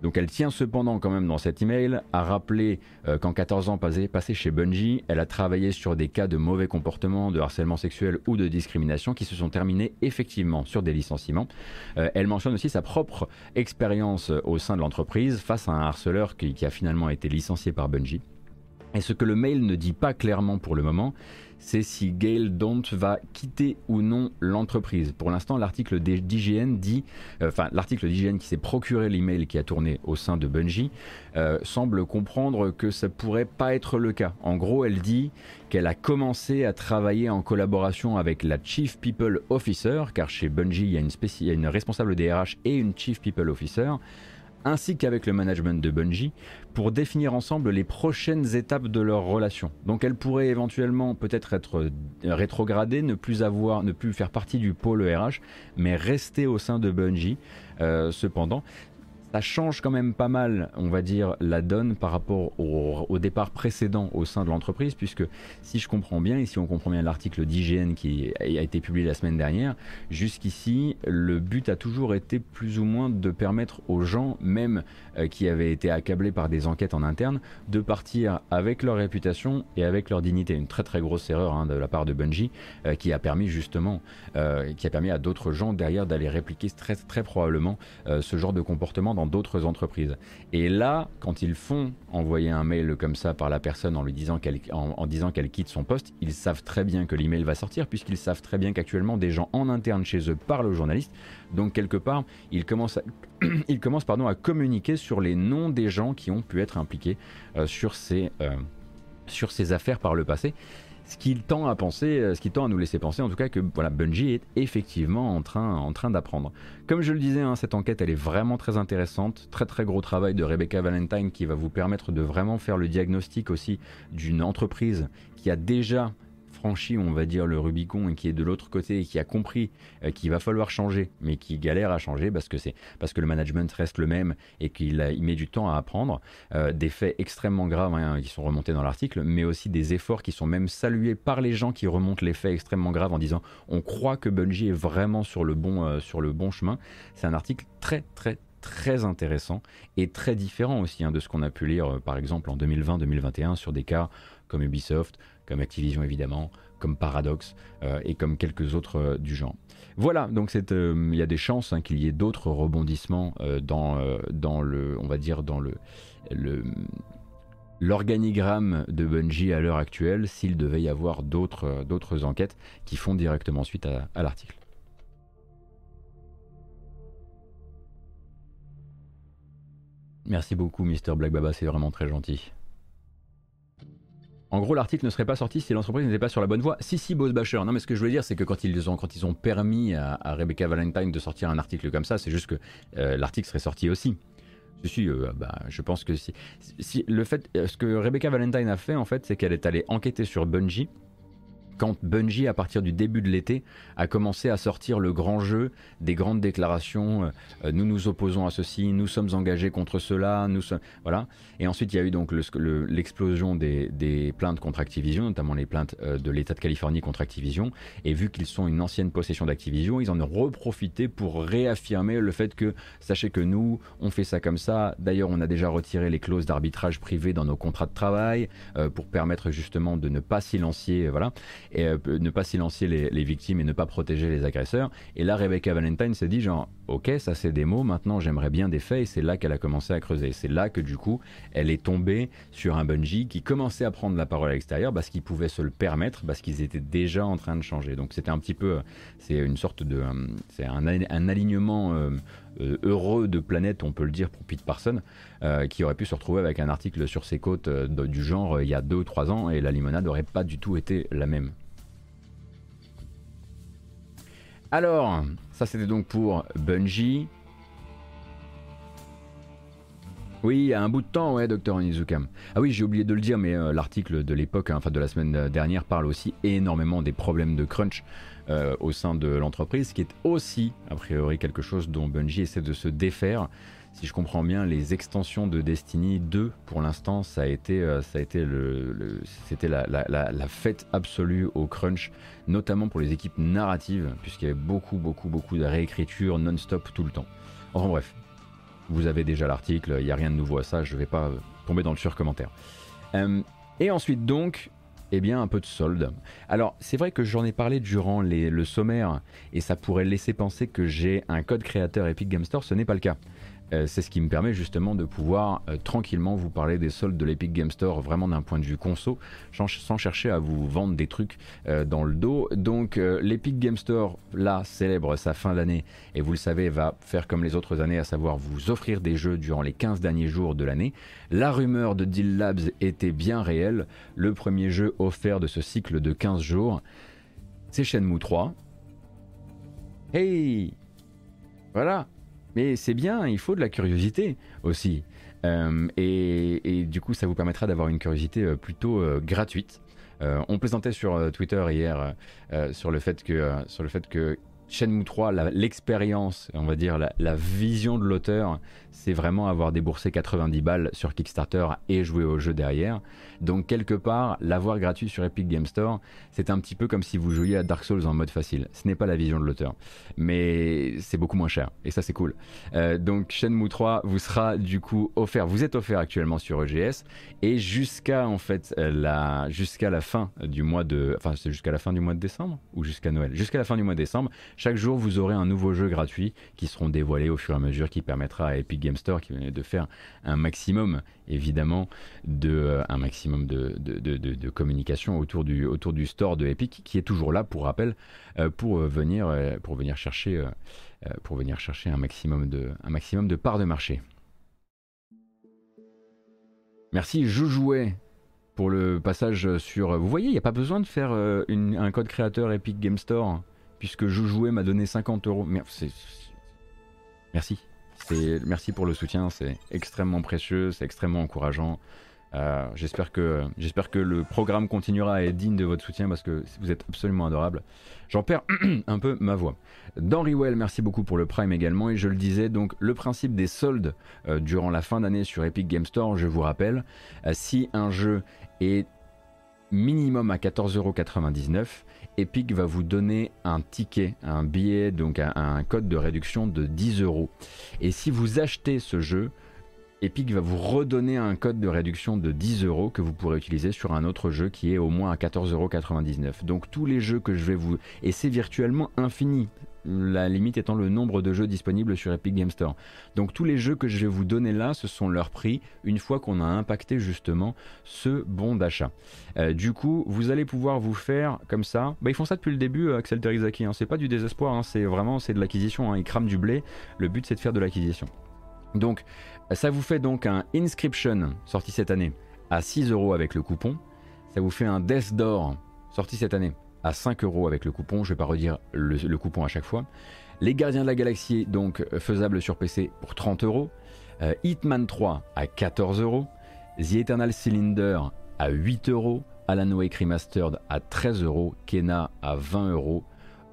Donc elle tient cependant quand même dans cet email à rappeler euh, qu'en 14 ans passés, chez Bungie, elle a travaillé sur des cas de mauvais comportement, de harcèlement sexuel ou de discrimination qui se sont terminés effectivement sur des licenciements. Euh, elle mentionne aussi sa propre expérience au sein de l'entreprise face à un harceleur qui a finalement été licencié par Bungie. Et ce que le mail ne dit pas clairement pour le moment, c'est si Gail Don't va quitter ou non l'entreprise. Pour l'instant, l'article d'IGN dit, euh, enfin l'article d'IGN qui s'est procuré l'email qui a tourné au sein de Bungie, euh, semble comprendre que ça pourrait pas être le cas. En gros, elle dit qu'elle a commencé à travailler en collaboration avec la Chief People Officer, car chez Bungie il y a une, il y a une responsable DRH et une Chief People Officer ainsi qu'avec le management de Bungie pour définir ensemble les prochaines étapes de leur relation. Donc elle pourrait éventuellement peut-être être rétrogradée, ne plus faire partie du pôle RH, mais rester au sein de Bungie. Euh, cependant, ça change quand même pas mal, on va dire, la donne par rapport au, départ précédent au sein de l'entreprise, puisque si je comprends bien, et si on comprend bien l'article d'IGN qui a été publié la semaine dernière, jusqu'ici, le but a toujours été plus ou moins de permettre aux gens, même euh, qui avaient été accablés par des enquêtes en interne, de partir avec leur réputation et avec leur dignité. Une très très grosse erreur hein, de la part de Bungie, euh, qui a permis justement, euh, qui a permis à d'autres gens derrière d'aller répliquer très, très probablement ce genre de comportement d'autres entreprises. Et là, quand ils font envoyer un mail comme ça par la personne en lui disant qu'elle en, disant qu'elle quitte son poste, ils savent très bien que l'email va sortir puisqu'ils savent très bien qu'actuellement des gens en interne chez eux parlent aux journalistes. Donc quelque part, ils commencent à, ils commencent pardon à communiquer sur les noms des gens qui ont pu être impliqués euh, sur ces euh, sur ces affaires par le passé ce qui tend à penser, euh, ce qui tend à nous laisser penser en tout cas que voilà, Bungie est effectivement en train, en train d'apprendre. Comme je le disais, hein, cette enquête elle est vraiment très intéressante, très très gros travail de Rebecca Valentine qui va vous permettre de vraiment faire le diagnostic aussi d'une entreprise qui a déjà franchi, on va dire, le Rubicon et qui est de l'autre côté et qui a compris euh, qu'il va falloir changer, mais qui galère à changer parce que c'est parce que le management reste le même et qu'il il met du temps à apprendre. Euh, des faits extrêmement graves hein, qui sont remontés dans l'article, mais aussi des efforts qui sont même salués par les gens qui remontent les faits extrêmement graves en disant on croit que Bungie est vraiment sur le bon, euh, sur le bon chemin. C'est un article très très très intéressant et très différent aussi hein, de ce qu'on a pu lire par exemple en 2020-2021 sur des cas comme Ubisoft, comme Activision évidemment, comme Paradox euh, et comme quelques autres euh, du genre. Voilà, donc euh, il y a des chances hein, qu'il y ait d'autres rebondissements dans, dans le, on va dire dans le, l'organigramme de Bungie à l'heure actuelle s'il devait y avoir d'autres d'autres enquêtes qui font directement suite à, à l'article. Merci beaucoup, Mister Black Baba, c'est vraiment très gentil. En gros, l'article ne serait pas sorti si l'entreprise n'était pas sur la bonne voie. Si, si, Boss Basher. Non, mais ce que je veux dire, c'est que quand ils ont, permis à, Rebecca Valentine de sortir un article comme ça, c'est juste que euh, l'article serait sorti aussi. Je suis, euh, bah, je pense que si, si, le fait, ce que Rebecca Valentine a fait en fait, c'est qu'elle est allée enquêter sur Bungie quand Bungie, à partir du début de l'été, a commencé à sortir le grand jeu des grandes déclarations, euh, euh, nous nous opposons à ceci, nous sommes engagés contre cela, nous sommes... Voilà. Et ensuite, il y a eu donc l'explosion des, plaintes contre Activision, notamment les plaintes euh, de l'État de Californie contre Activision. Et vu qu'ils sont une ancienne possession d'Activision, ils en ont reprofité pour réaffirmer le fait que, sachez que nous, on fait ça comme ça. D'ailleurs, on a déjà retiré les clauses d'arbitrage privé dans nos contrats de travail pour permettre justement de ne pas silencier, voilà et euh, ne pas silencier les, victimes et ne pas protéger les agresseurs. Et là, Rebecca Valentine s'est dit genre, ok, ça c'est des mots, maintenant j'aimerais bien des faits, et c'est là qu'elle a commencé à creuser. C'est là que du coup, elle est tombée sur un Bungie qui commençait à prendre la parole à l'extérieur parce qu'ils pouvaient se le permettre, parce qu'ils étaient déjà en train de changer. Donc c'était un petit peu, c'est une sorte de, euh, c'est un, alignement. Euh, heureux de planète, on peut le dire pour Pete Parson, qui aurait pu se retrouver avec un article sur ses côtes du genre il y a deux ou trois ans et la limonade n'aurait pas du tout été la même. Alors, ça c'était donc pour Bungie. Oui, il y a un bout de temps, ouais, Docteur Onizukam. Ah oui, j'ai oublié de le dire, mais euh, l'article de l'époque, hein, enfin de la semaine dernière, parle aussi énormément des problèmes de crunch euh, au sein de l'entreprise, qui est aussi, a priori, quelque chose dont Bungie essaie de se défaire si je comprends bien, les extensions de Destiny 2, pour l'instant, ça a été, euh, ça a été le, c'était la, fête absolue au crunch, notamment pour les équipes narratives, puisqu'il y avait beaucoup, beaucoup, beaucoup de réécriture non-stop tout le temps. Enfin bref, vous avez déjà l'article, il n'y a rien de nouveau à ça, je ne vais pas tomber dans le surcommentaire. Euh, et ensuite donc, eh bien un peu de solde. Alors c'est vrai que j'en ai parlé durant le sommaire et ça pourrait laisser penser que j'ai un code créateur Epic Game Store, ce n'est pas le cas. Euh, c'est ce qui me permet justement de pouvoir euh, tranquillement vous parler des soldes de l'Epic Game Store vraiment d'un point de vue conso, sans, chercher à vous vendre des trucs euh, dans le dos. Donc l'Epic Game Store, là, célèbre sa fin d'année et vous le savez, va faire comme les autres années, à savoir vous offrir des jeux durant les 15 derniers jours de l'année. La rumeur de Deal Labs était bien réelle. Le premier jeu offert de ce cycle de 15 jours, c'est Shenmue 3. Hey Voilà mais c'est bien, il faut de la curiosité aussi. Euh, et, du coup, ça vous permettra d'avoir une curiosité euh, plutôt euh, gratuite. on plaisantait sur Twitter hier sur le fait que, sur le fait que Shenmue 3, l'expérience, on va dire la, vision de l'auteur, c'est vraiment avoir déboursé 90 balles sur Kickstarter et jouer au jeu derrière. Donc quelque part, l'avoir gratuit sur Epic Game Store, c'est un petit peu comme si vous jouiez à Dark Souls en mode facile. Ce n'est pas la vision de l'auteur, mais c'est beaucoup moins cher et ça c'est cool. Euh, donc Shenmue 3 vous sera du coup offert. Vous êtes offert actuellement sur EGS et jusqu'à en fait la jusqu'à la fin du mois de, enfin c'est jusqu'à la fin du mois de décembre ou jusqu'à Noël, jusqu'à la fin du mois de décembre chaque jour, vous aurez un nouveau jeu gratuit qui seront dévoilés au fur et à mesure, qui permettra à Epic Game Store de faire un maximum, évidemment, de, euh, un maximum de, de, communication autour du, autour du store de Epic, qui est toujours là, pour rappel, euh, pour, euh, venir, pour, venir chercher, pour venir chercher un maximum de, un maximum de parts de marché. Merci Joujouet pour le passage sur... Vous voyez, il n'y a pas besoin de faire un code créateur Epic Game Store puisque Joujoué m'a donné 50 euros. Merci. Merci pour le soutien, c'est extrêmement précieux, c'est extrêmement encourageant. Euh, j'espère que, le programme continuera à être digne de votre soutien parce que vous êtes absolument adorable. J'en perds un peu ma voix. D'Henry Well, merci beaucoup pour le Prime également. Et je le disais, donc le principe des soldes euh, durant la fin d'année sur Epic Game Store, je vous rappelle, euh, si un jeu est minimum à 14,99€, Epic va vous donner un ticket, un billet, donc un, code de réduction de 10 euros. Et si vous achetez ce jeu, Epic va vous redonner un code de réduction de 10 euros que vous pourrez utiliser sur un autre jeu qui est au moins à 14,99€. Donc tous les jeux que je vais vous... Et c'est virtuellement infini la limite étant le nombre de jeux disponibles sur Epic Game Store. Donc tous les jeux que je vais vous donner là, ce sont leurs prix une fois qu'on a impacté justement ce bon d'achat. Euh, du coup, vous allez pouvoir vous faire comme ça. Bah, ils font ça depuis le début, euh, Axel Terizaki. Hein. C'est pas du désespoir, hein. c'est vraiment de l'acquisition. Hein. Ils crament du blé. Le but c'est de faire de l'acquisition. Donc ça vous fait donc un Inscription sorti cette année à 6 euros avec le coupon. Ça vous fait un Death Door sorti cette année à 5 euros avec le coupon. Je vais pas redire le, coupon à chaque fois. Les Gardiens de la Galaxie, donc faisable sur PC pour 30 euros. Euh, Hitman 3 à 14 euros. The Eternal Cylinder à 8 euros. Alan Wake Remastered à 13 euros. Kena à 20 euros.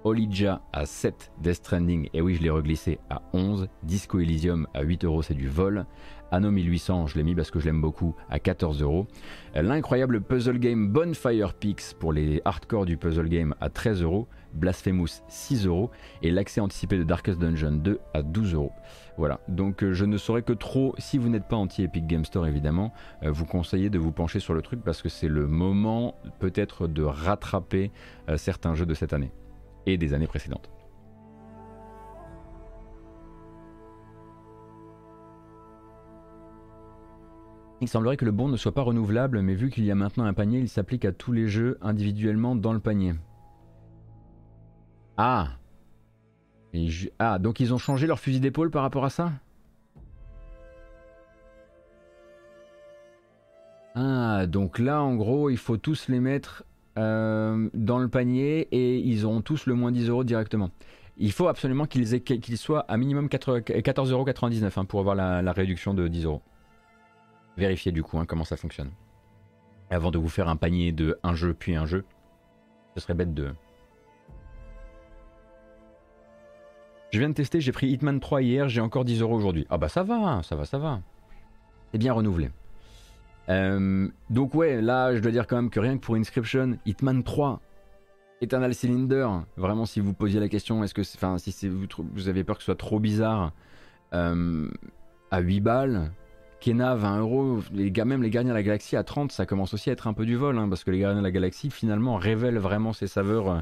Olija à 7, Death Stranding, et oui je l'ai reglissé à 11, Disco Elysium à 8 euros c'est du vol, Anno 1800, je l'ai mis parce que je l'aime beaucoup, à 14 euros. L'incroyable puzzle game Bonfire Peaks pour les hardcore du puzzle game à 13 euros. Blasphemous 6 euros. Et l'accès anticipé de Darkest Dungeon 2 à 12 euros. Voilà, donc euh, je ne saurais que trop, si vous n'êtes pas anti-Epic Game Store évidemment, euh, vous conseiller de vous pencher sur le truc parce que c'est le moment peut-être de rattraper euh, certains jeux de cette année et des années précédentes. Il semblerait que le bon ne soit pas renouvelable, mais vu qu'il y a maintenant un panier, il s'applique à tous les jeux individuellement dans le panier. Ah Ah, donc ils ont changé leur fusil d'épaule par rapport à ça? Ah, donc là, en gros, il faut tous les mettre euh, dans le panier et ils auront tous le moins 10 euros directement. Il faut absolument qu'ils soient à minimum 14,99€ hein, pour avoir la, réduction de 10 euros vérifier du coup hein, comment ça fonctionne. Avant de vous faire un panier de un jeu puis un jeu, ce serait bête de... Je viens de tester, j'ai pris Hitman 3 hier, j'ai encore 10 euros aujourd'hui. Ah bah ça va, ça va, ça va. C'est bien renouvelé. Euh, donc ouais, là je dois dire quand même que rien que pour Inscription, Hitman 3, Eternal Cylinder, vraiment si vous posiez la question, est-ce que, enfin si vous, avez peur que ce soit trop bizarre, euh, à 8 balles, Kena 20 euros, les, même les Gardiens de la Galaxie à 30, ça commence aussi à être un peu du vol, hein, parce que les Gardiens de la Galaxie finalement révèlent vraiment ses saveurs euh,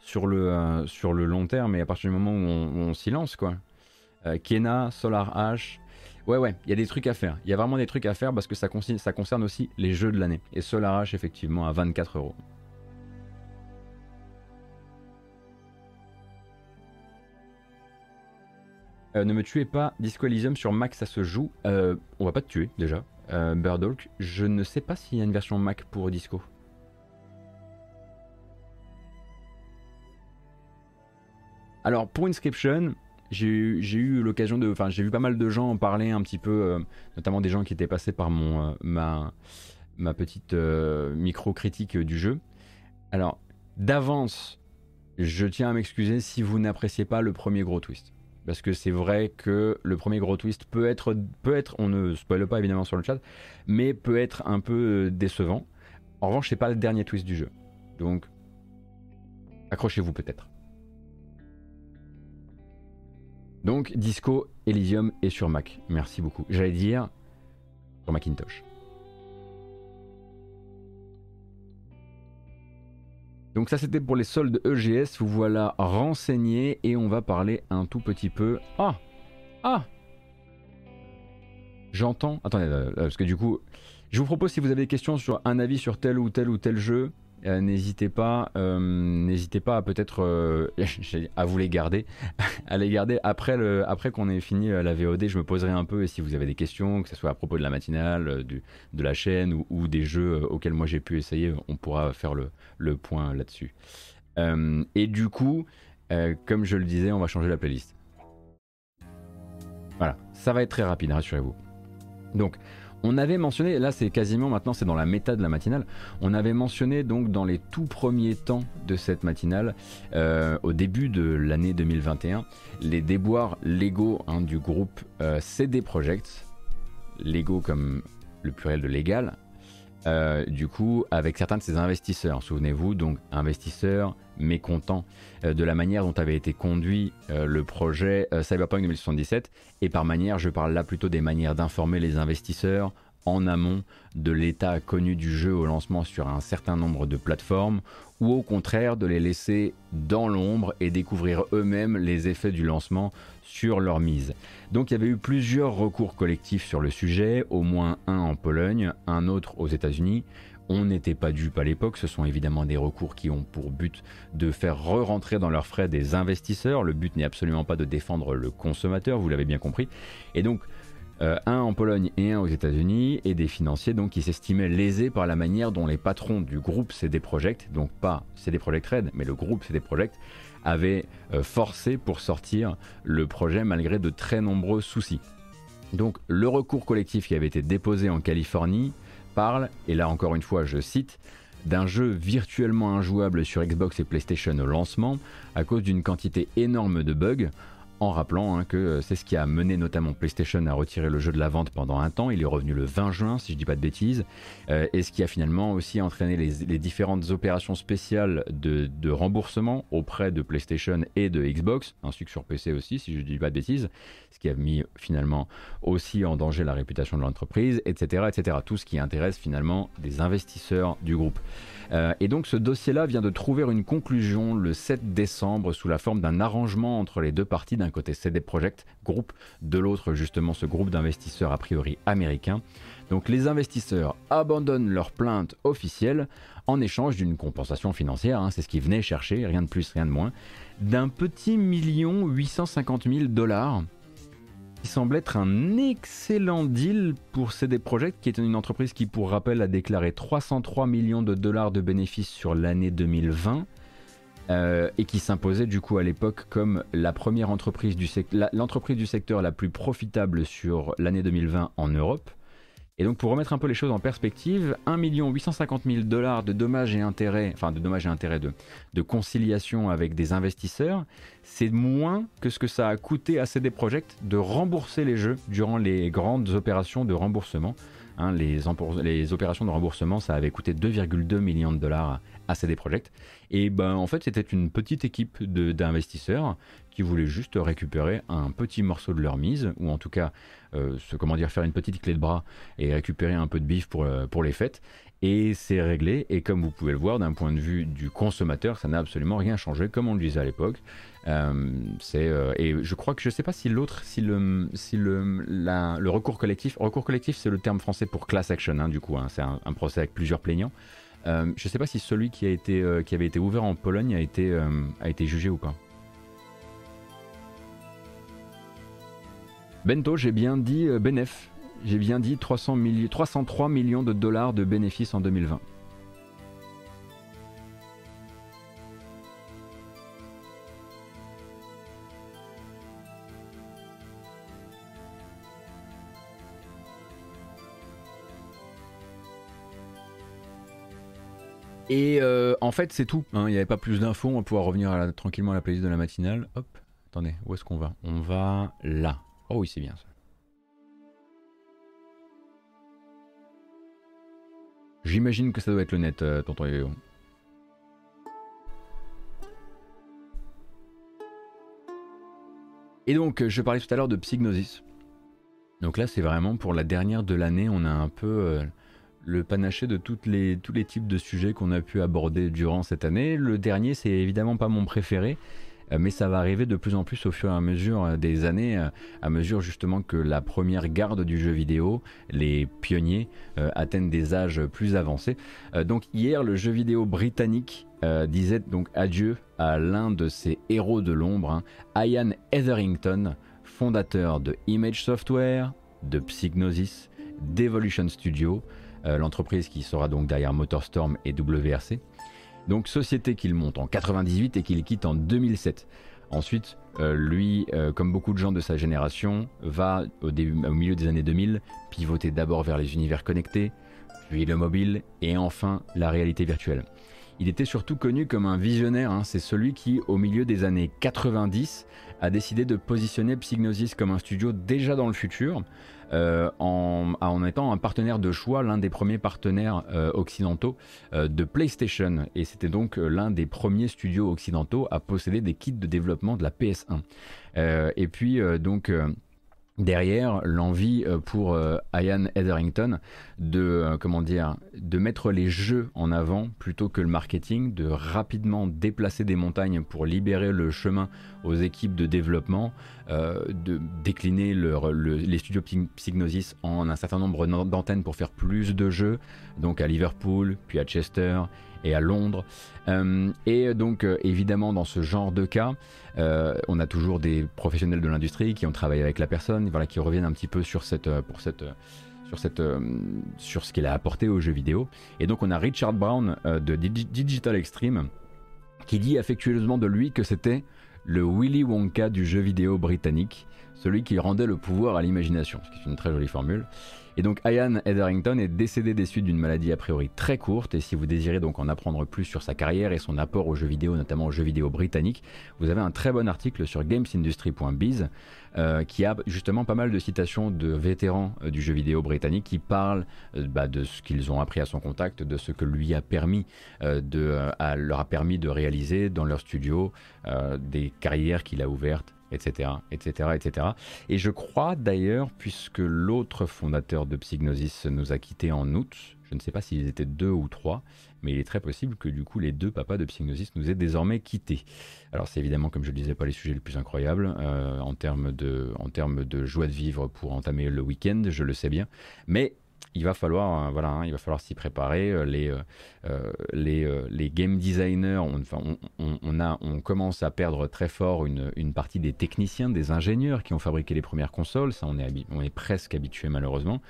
sur le, sur le long terme et à partir du moment où on, s'y lance quoi. Kena, Solar H, Ouais, ouais, il y a des trucs à faire. Il y a vraiment des trucs à faire parce que ça, concerne aussi les jeux de l'année. Et Solar H, effectivement, à 24 euros. Euh, ne me tuez pas, Disco Elysium sur Mac ça se joue. Euh, on va pas te tuer déjà. Euh, je ne sais pas s'il y a une version Mac pour Disco. Alors pour Inscription, j'ai eu l'occasion de. Enfin, j'ai vu pas mal de gens en parler un petit peu, euh, notamment des gens qui étaient passés par mon, euh, ma, ma petite euh, micro-critique du jeu. Alors, d'avance, je tiens à m'excuser si vous n'appréciez pas le premier gros twist. Parce que c'est vrai que le premier gros twist peut être, peut être, on ne spoile pas évidemment sur le chat, mais peut être un peu décevant. En revanche, c'est pas le dernier twist du jeu. Donc, accrochez-vous peut-être. Donc Disco Elysium est sur Mac. Merci beaucoup. J'allais dire sur Macintosh. Donc ça c'était pour les soldes EGS, vous voilà renseigné et on va parler un tout petit peu... Ah Ah J'entends... Attendez, euh, euh, parce que du coup, je vous propose si vous avez des questions sur un avis sur tel ou tel ou tel jeu, euh, n'hésitez pas, euh, n'hésitez pas à peut-être euh, à vous les garder, à les garder après le, après qu'on ait fini la VOD. Je me poserai un peu et si vous avez des questions, que ce soit à propos de la matinale, du, de la chaîne ou, des jeux auxquels moi j'ai pu essayer, on pourra faire le, le point là-dessus. et du coup, comme je le disais, on va changer la playlist. Voilà, ça va être très rapide, rassurez-vous. Donc, on avait mentionné, là c'est quasiment maintenant c'est dans la méta de la matinale, on avait mentionné donc dans les tout premiers temps de cette matinale, euh, au début de l'année 2021, les déboires légaux hein, du groupe euh, CD Projekt, légaux comme le pluriel de légal, euh, du coup avec certains de ses investisseurs. Souvenez-vous, donc investisseurs mécontents de la manière dont avait été conduit le projet Cyberpunk 2077. Et par manière, je parle là plutôt des manières d'informer les investisseurs en amont de l'état connu du jeu au lancement sur un certain nombre de plateformes, ou au contraire de les laisser dans l'ombre et découvrir eux-mêmes les effets du lancement sur leur mise. Donc il y avait eu plusieurs recours collectifs sur le sujet, au moins un en Pologne, un autre aux États-Unis. On n'était pas dupe à l'époque, ce sont évidemment des recours qui ont pour but de faire re-rentrer dans leurs frais des investisseurs. Le but n'est absolument pas de défendre le consommateur, vous l'avez bien compris. Et donc euh, un en Pologne et un aux États-Unis, et des financiers donc qui s'estimaient lésés par la manière dont les patrons du groupe CD Projekt, donc pas CD Projekt Red, mais le groupe CD Projekt, avaient euh, forcé pour sortir le projet malgré de très nombreux soucis. Donc le recours collectif qui avait été déposé en Californie parle, et là encore une fois je cite, d'un jeu virtuellement injouable sur Xbox et PlayStation au lancement à cause d'une quantité énorme de bugs en rappelant hein, que euh, c'est ce qui a mené notamment PlayStation à retirer le jeu de la vente pendant un temps. Il est revenu le 20 juin, si je ne dis pas de bêtises, euh, et ce qui a finalement aussi entraîné les, différentes opérations spéciales de, remboursement auprès de PlayStation et de Xbox, ainsi que sur PC aussi, si je ne dis pas de bêtises, ce qui a mis finalement aussi en danger la réputation de l'entreprise, etc., etc. Tout ce qui intéresse finalement des investisseurs du groupe. Euh, et donc ce dossier-là vient de trouver une conclusion le 7 décembre sous la forme d'un arrangement entre les deux parties, d'un côté CD Projekt Group, de l'autre justement ce groupe d'investisseurs a priori américains. Donc les investisseurs abandonnent leur plainte officielle en échange d'une compensation financière, hein, c'est ce qu'ils venaient chercher, rien de plus, rien de moins, d'un petit million 850 000 dollars qui semble être un excellent deal pour CD Projekt, qui est une entreprise qui, pour rappel, a déclaré 303 millions de dollars de bénéfices sur l'année 2020. Euh, et qui s'imposait du coup à l'époque comme la première entreprise du, l'entreprise du secteur la plus profitable sur l'année 2020 en Europe. Et donc pour remettre un peu les choses en perspective, 1 850 000 dollars de dommages et intérêts, enfin de dommages et intérêts de, conciliation avec des investisseurs, c'est moins que ce que ça a coûté à CD Projekt de rembourser les jeux durant les grandes opérations de remboursement. Hein, les, les, opérations de remboursement, ça avait coûté 2,2 millions de dollars à CD Projekt. Et ben, en fait, c'était une petite équipe d'investisseurs qui voulaient juste récupérer un petit morceau de leur mise, ou en tout cas, euh, comment dire, faire une petite clé de bras et récupérer un peu de bif pour, euh, pour les fêtes. Et c'est réglé. Et comme vous pouvez le voir, d'un point de vue du consommateur, ça n'a absolument rien changé, comme on le disait à l'époque. Euh, c'est et je crois que je sais pas si l'autre, si le, si le, le recours collectif, recours collectif, c'est le terme français pour class action, hein, du coup, hein, c'est un, procès avec plusieurs plaignants. Euh, je sais pas si celui été, qui avait été ouvert en Pologne a été, a été jugé ou pas. Bento, j'ai bien dit Benef, j'ai bien dit 300 303 millions de dollars de bénéfices en 2020. Et euh, en fait, c'est tout. Hein. Il n'y avait pas plus d'infos. On va pouvoir revenir tranquillement à la playlist de la matinale. Hop. Attendez, où est-ce qu'on va? On va là. Oh oui, c'est bien ça. J'imagine que ça doit être le net, euh, tonton Yo. Et donc, je parlais tout à l'heure de Psygnosis. Donc là, c'est vraiment pour la dernière de l'année. On a un peu. Euh, le panaché de les, tous les types de sujets qu'on a pu aborder durant cette année. Le dernier, c'est évidemment pas mon préféré, euh, mais ça va arriver de plus en plus au fur et à mesure euh, des années, euh, à mesure justement que la première garde du jeu vidéo, les pionniers, atteignent des âges plus avancés. donc hier, le jeu vidéo britannique disait donc adieu à l'un de ses héros de l'ombre, hein, Ian Etherington, fondateur de Image Software, de Psygnosis, d'Evolution Studio, l'entreprise qui sera donc derrière MotorStorm et WRC. Donc société qu'il monte en 98 et qu'il quitte en 2007. Ensuite, euh, lui, euh, comme beaucoup de gens de sa génération, va au milieu des années 2000 pivoter d'abord vers les univers connectés, puis le mobile et enfin la réalité virtuelle. Il était surtout connu comme un visionnaire, hein. c'est celui qui, au milieu des années 90, a décidé de positionner Psygnosis comme un studio déjà dans le futur, euh, en, étant un partenaire de choix, l'un des premiers partenaires euh, occidentaux euh, de PlayStation. Et c'était donc l'un des premiers studios occidentaux à posséder des kits de développement de la PS1. et puis donc derrière l'envie euh, pour euh, Ian Etherington de euh, de mettre les jeux en avant plutôt que le marketing, de rapidement déplacer des montagnes pour libérer le chemin aux équipes de développement, de décliner les studios Psygnosis en un certain nombre d'antennes pour faire plus de jeux, donc à Liverpool, puis à Chester et à Londres. et donc évidemment dans ce genre de cas, euh, on a toujours des professionnels de l'industrie qui ont travaillé avec la personne, voilà, qui reviennent un petit peu sur cette, euh, pour cette, euh, sur cette, sur ce qu'il a apporté aux jeux vidéo. Et donc on a Richard Brown de Digital Extreme qui dit affectueusement de lui que c'était le Willy Wonka du jeu vidéo britannique, celui qui rendait le pouvoir à l'imagination, ce qui est une très jolie formule. Et donc Ian Etherington est décédé des suites d'une maladie a priori très courte. Et si vous désirez donc en apprendre plus sur sa carrière et son apport aux jeux vidéo, notamment aux jeux vidéo britanniques, vous avez un très bon article sur gamesindustry.biz euh, qui a justement pas mal de citations de vétérans euh, du jeu vidéo britannique qui parlent euh, bah, de ce qu'ils ont appris à son contact, de ce que lui a permis de, leur a permis de réaliser dans leur studio, des carrières qu'il a ouvertes etc., etc., etc. Et je crois d'ailleurs, puisque l'autre fondateur de Psygnosis nous a quittés en août, je ne sais pas s'ils étaient deux ou trois, mais il est très possible que du coup les deux papas de Psygnosis nous aient désormais quittés. Alors c'est évidemment, comme je le disais, pas les sujets les plus incroyables euh, en, termes de, en termes de joie de vivre pour entamer le week-end, je le sais bien, mais il va falloir, euh, hein, il va falloir s'y préparer. Euh, les, euh, les, game designers, on, commence à perdre très fort une, partie des techniciens, des ingénieurs qui ont fabriqué les premières consoles. Ça, on est, presque habitué malheureusement.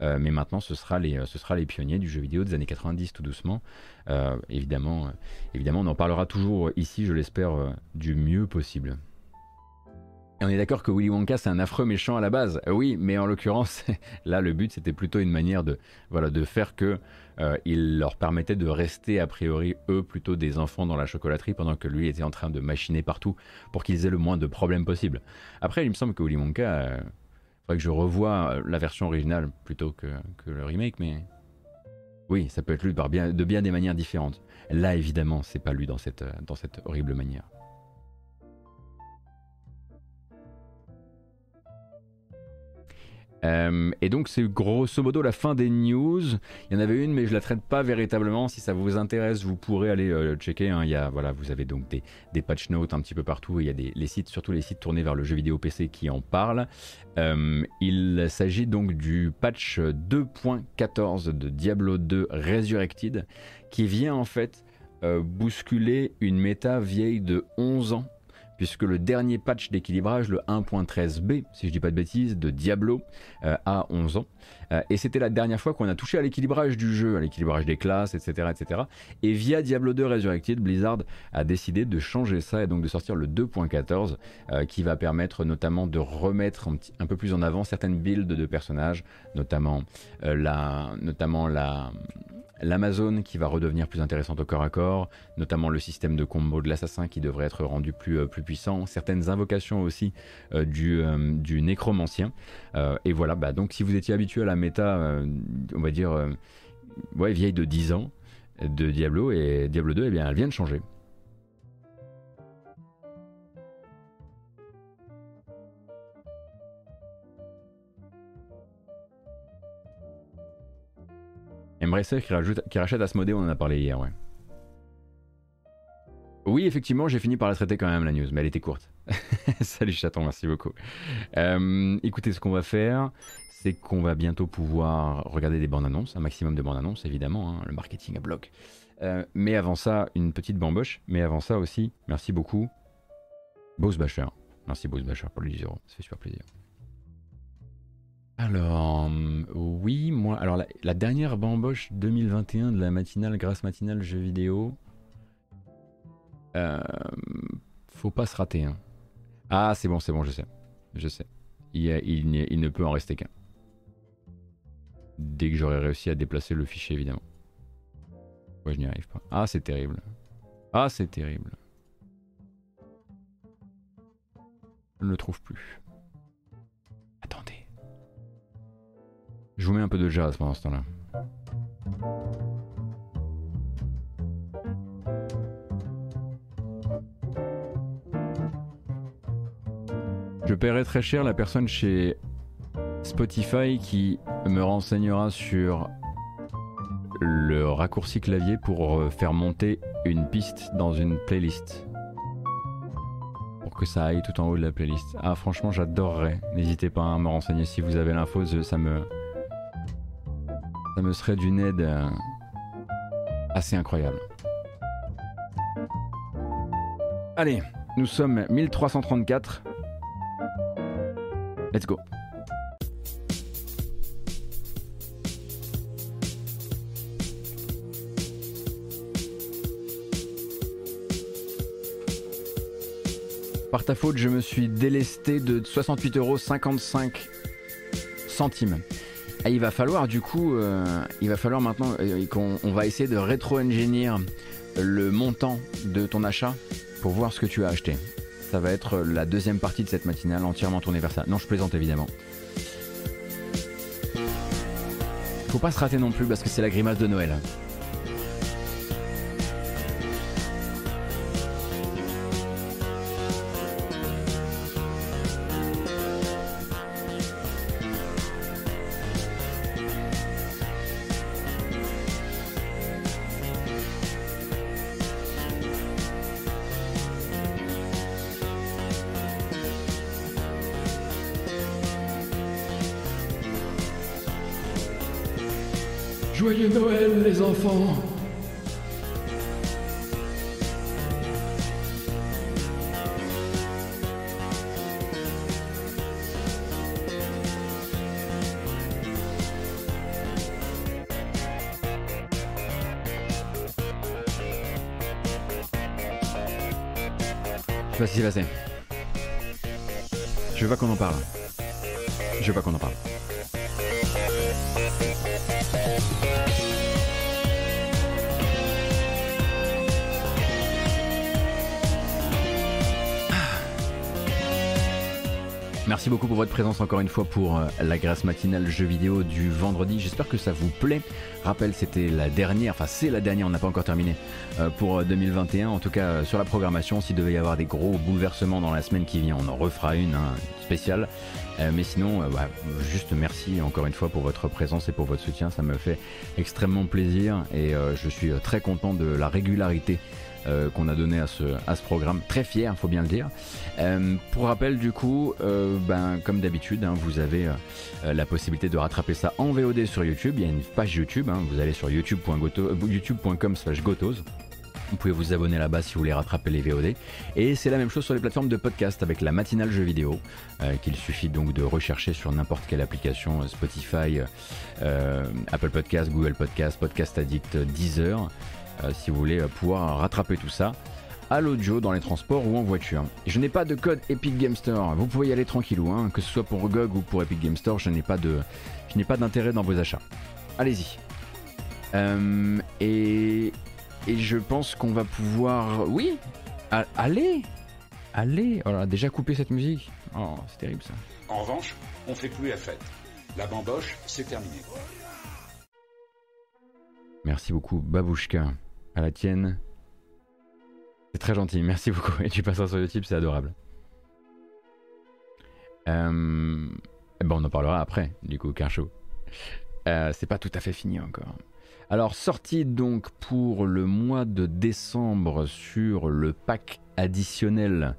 mais maintenant, ce sera, les, ce pionniers du jeu vidéo des années 90, tout doucement. évidemment, évidemment, on en parlera toujours ici, je l'espère, du mieux possible. On est d'accord que Willy Wonka c'est un affreux méchant à la base. Oui, mais en l'occurrence, là le but c'était plutôt une manière de, voilà, de faire que euh, leur permettait de rester a priori eux plutôt des enfants dans la chocolaterie pendant que lui était en train de machiner partout pour qu'ils aient le moins de problèmes possible. Après, il me semble que Willy Wonka, euh, faudrait que je revoie la version originale plutôt que, le remake, mais oui, ça peut être lu de bien des manières différentes. Là, évidemment, c'est pas lu dans cette horrible manière. Euh, et donc c'est grosso modo la fin des news. Il y en avait une, mais je la traite pas véritablement. Si ça vous intéresse, vous pourrez aller euh, checker. Hein. Il y a, voilà, vous avez donc des, patch notes un petit peu partout. Il y a les sites, surtout les sites tournés vers le jeu vidéo PC qui en parlent. Euh, il s'agit donc du patch 2.14 de Diablo 2 Resurrected, qui vient en fait bousculer une méta vieille de 11 ans puisque le dernier patch d'équilibrage, le 1.13b, si je dis pas de bêtises, de Diablo, euh, a 11 ans. Euh, et c'était la dernière fois qu'on a touché à l'équilibrage du jeu, à l'équilibrage des classes, etc., etc. Et via Diablo 2 Resurrected, Blizzard a décidé de changer ça et donc de sortir le 2.14, euh, qui va permettre notamment de remettre un, peu plus en avant certaines builds de personnages, notamment la, notamment la l'Amazon qui va redevenir plus intéressante au corps à corps, notamment le système de combo de l'assassin qui devrait être rendu plus, euh, plus puissant, certaines invocations aussi euh, du, euh, du nécromancien. et voilà, bah, donc si vous étiez habitué à la méta, on va dire, ouais, vieille de 10 ans de Diablo et Diablo 2, eh bien, elle vient de changer. Embracer qui, rajoute, qui rachète Asmodée, on en a parlé hier, ouais. Oui, effectivement, j'ai fini par la traiter quand même, la news, mais elle était courte. Salut chaton, merci beaucoup. Euh, écoutez, ce qu'on va faire, c'est qu'on va bientôt pouvoir regarder des bandes annonces, un maximum de bandes annonces, évidemment, hein, le marketing à bloc. Euh, mais avant ça, une petite bamboche, mais avant ça aussi, merci beaucoup, Boss Basher. Merci Boss Basher pour le 10 euros, ça fait super plaisir. Alors, oui, moi, alors la, dernière bamboche 2021 de la matinale, grâce matinale jeux vidéo, euh, faut pas se rater. Hein. Ah, c'est bon, c'est bon, je sais. Je sais. Il, il, ne peut en rester qu'un. Dès que j'aurai réussi à déplacer le fichier, évidemment. Ouais, je n'y arrive pas. Ah, c'est terrible. Ah, c'est terrible. Je ne le trouve plus. Je vous mets un peu de jazz pendant ce temps-là. Je paierai très cher la personne chez Spotify qui me renseignera sur le raccourci clavier pour euh, faire monter une piste dans une playlist. Pour que ça aille tout en haut de la playlist. Ah franchement j'adorerais. N'hésitez pas à me renseigner si vous avez l'info, ça me, ça me serait d'une aide euh, assez incroyable. Allez, nous sommes 1334. Let's go. Ta faute, je me suis délesté de 68,55 euros centimes. Ah, il va falloir du coup, euh, il va falloir maintenant euh, qu'on va essayer de rétro-ingénier le montant de ton achat pour voir ce que tu as acheté. Ça va être la deuxième partie de cette matinale entièrement tournée vers ça. Non, je plaisante évidemment. Faut pas se rater non plus parce que c'est la grimace de Noël. Joyeux Noël les enfants Je sais pas ce passé. Je veux qu'on en parle. Je veux qu'on en parle. Merci beaucoup pour votre présence encore une fois pour euh, la grâce matinale jeu vidéo du vendredi. J'espère que ça vous plaît. Rappel, c'était la dernière, enfin c'est la dernière, on n'a pas encore terminé euh, pour 2021. Euh, en tout cas, sur la programmation, s'il devait y avoir des gros bouleversements dans la semaine qui vient, on en refera une hein, spéciale. mais sinon, bah, juste merci encore une fois pour votre présence et pour votre soutien. Ça me fait extrêmement plaisir et je suis très content de la régularité euh, qu'on a donné à ce, programme. Très fier, faut bien le dire. Euh, pour rappel, du coup, euh, ben, comme d'habitude, hein, vous avez la possibilité de rattraper ça en VOD sur YouTube. Il y a une page YouTube, hein. vous allez sur youtube.com slash gotos. Vous pouvez vous abonner là-bas si vous voulez rattraper les VOD. Et c'est la même chose sur les plateformes de podcast avec la matinale jeu vidéo, qu'il suffit donc de rechercher sur n'importe quelle application, Spotify, Apple Podcast, Google Podcast, Podcast Addict, Deezer. Euh, si vous voulez euh, pouvoir rattraper tout ça à l'audio dans les transports ou en voiture. Je n'ai pas de code Epic Game Store, vous pouvez y aller tranquillou, hein, que ce soit pour GOG ou pour Epic Game Store, je n'ai pas de, je n'ai pas d'intérêt dans vos achats. Allez-y. Euh, et, et je pense qu'on va pouvoir, oui, allez, allez. Oh là, déjà coupé cette musique. Oh, c'est terrible ça. En revanche, on fait plus la fête. La bamboche, c'est terminé. Merci beaucoup, Babouchka à la tienne. C'est très gentil, merci beaucoup. Et tu passeras sur YouTube, c'est adorable. Euh, eh ben on en parlera après, du coup, Carcho. Euh, c'est pas tout à fait fini encore. Alors, sortie donc pour le mois de décembre sur le pack additionnel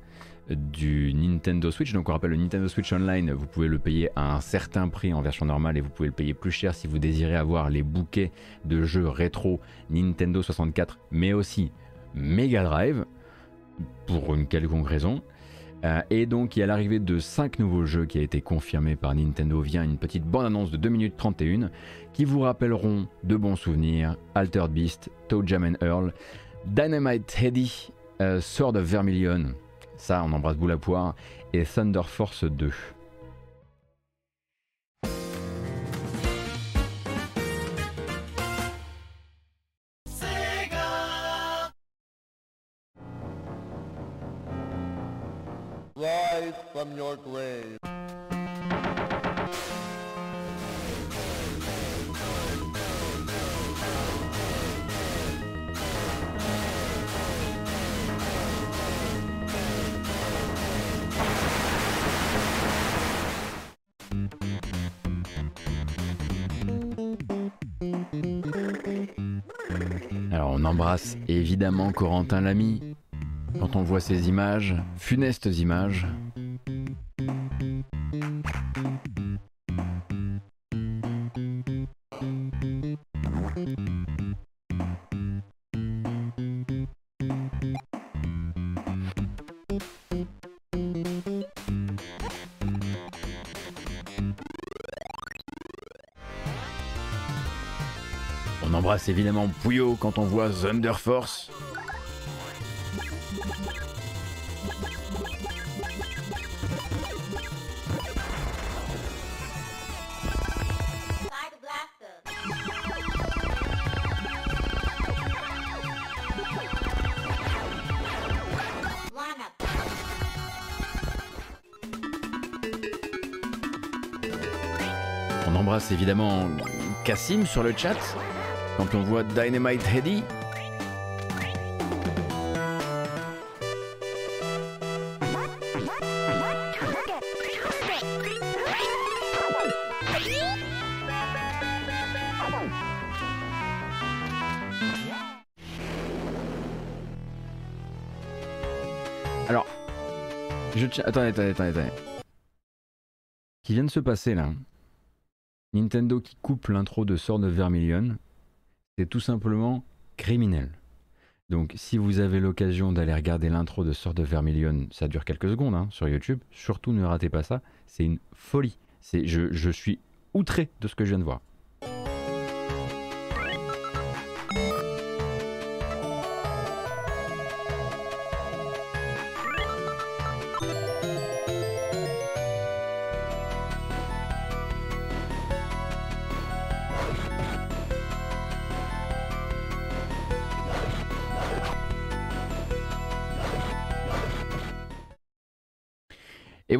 du Nintendo Switch. Donc on rappelle le Nintendo Switch Online, vous pouvez le payer à un certain prix en version normale et vous pouvez le payer plus cher si vous désirez avoir les bouquets de jeux rétro Nintendo 64, mais aussi Mega Drive, pour une quelconque raison. Euh, et donc il y a l'arrivée de 5 nouveaux jeux qui a été confirmé par Nintendo via une petite bande-annonce de 2 minutes 31 qui vous rappelleront de bons souvenirs Altered Beast, Toe Jam and Earl, Dynamite Heady, euh, Sword of Vermilion, ça, on embrasse boule à poire. Et Thunder Force 2. Rise from your évidemment Corentin Lamy quand on voit ces images, funestes images. C'est évidemment Puyo quand on voit Thunder Force. On embrasse évidemment Cassim sur le chat. Quand on voit Dynamite Heady, Alors, je tiens. Attendez, attendez, attendez, attendez. Qui vient de se passer là Nintendo qui coupe l'intro de Sword of Vermilion c'est tout simplement criminel. Donc si vous avez l'occasion d'aller regarder l'intro de Sword of Vermilion, ça dure quelques secondes hein, sur YouTube, surtout ne ratez pas ça, c'est une folie. Je, je suis outré de ce que je viens de voir.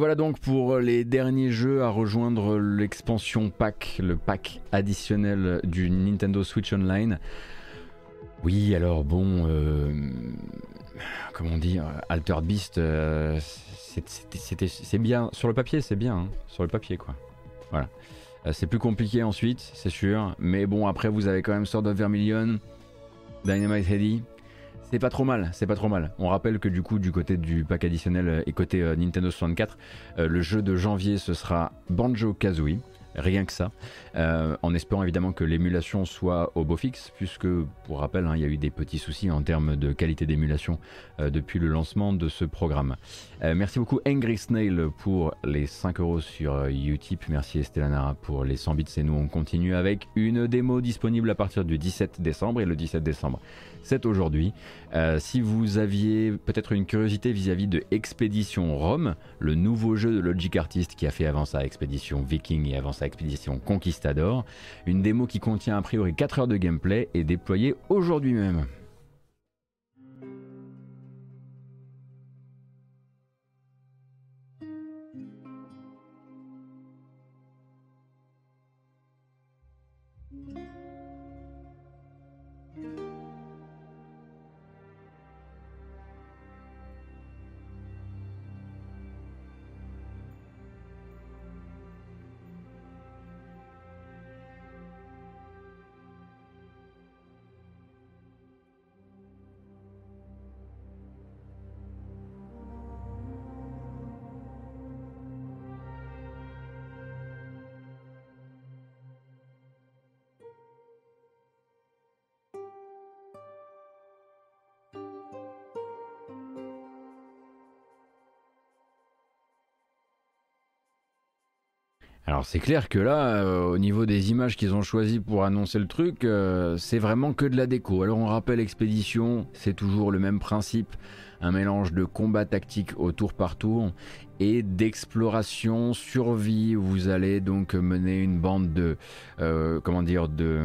Voilà donc pour les derniers jeux à rejoindre l'expansion pack, le pack additionnel du Nintendo Switch Online. Oui, alors bon, euh, comment dire, Alter Beast, euh, c'est bien, sur le papier c'est bien, hein, sur le papier quoi. Voilà. Euh, c'est plus compliqué ensuite, c'est sûr, mais bon après vous avez quand même Sword of Vermilion, Dynamite Heady, c'est pas trop mal, c'est pas trop mal. On rappelle que du coup, du côté du pack additionnel et côté euh, Nintendo 64, euh, le jeu de janvier ce sera Banjo Kazooie. Rien que ça, euh, en espérant évidemment que l'émulation soit au beau fixe, puisque pour rappel, hein, il y a eu des petits soucis en termes de qualité d'émulation euh, depuis le lancement de ce programme. Euh, merci beaucoup Angry Snail pour les 5 euros sur Utip, merci Estellana pour les 100 bits. Et nous on continue avec une démo disponible à partir du 17 décembre. Et le 17 décembre c'est aujourd'hui. si vous aviez peut-être une curiosité vis-à-vis de Expédition Rome, le nouveau jeu de Logic Artist qui a fait avant ça Expédition Viking et avant ça expédition Conquistador. Une démo qui contient a priori 4 heures de gameplay est déployée aujourd'hui même. Alors c'est clair que là, euh, au niveau des images qu'ils ont choisies pour annoncer le truc, euh, c'est vraiment que de la déco. Alors on rappelle Expédition, c'est toujours le même principe un mélange de combat tactique au tour par tour et d'exploration survie. Vous allez donc mener une bande de euh, comment dire de,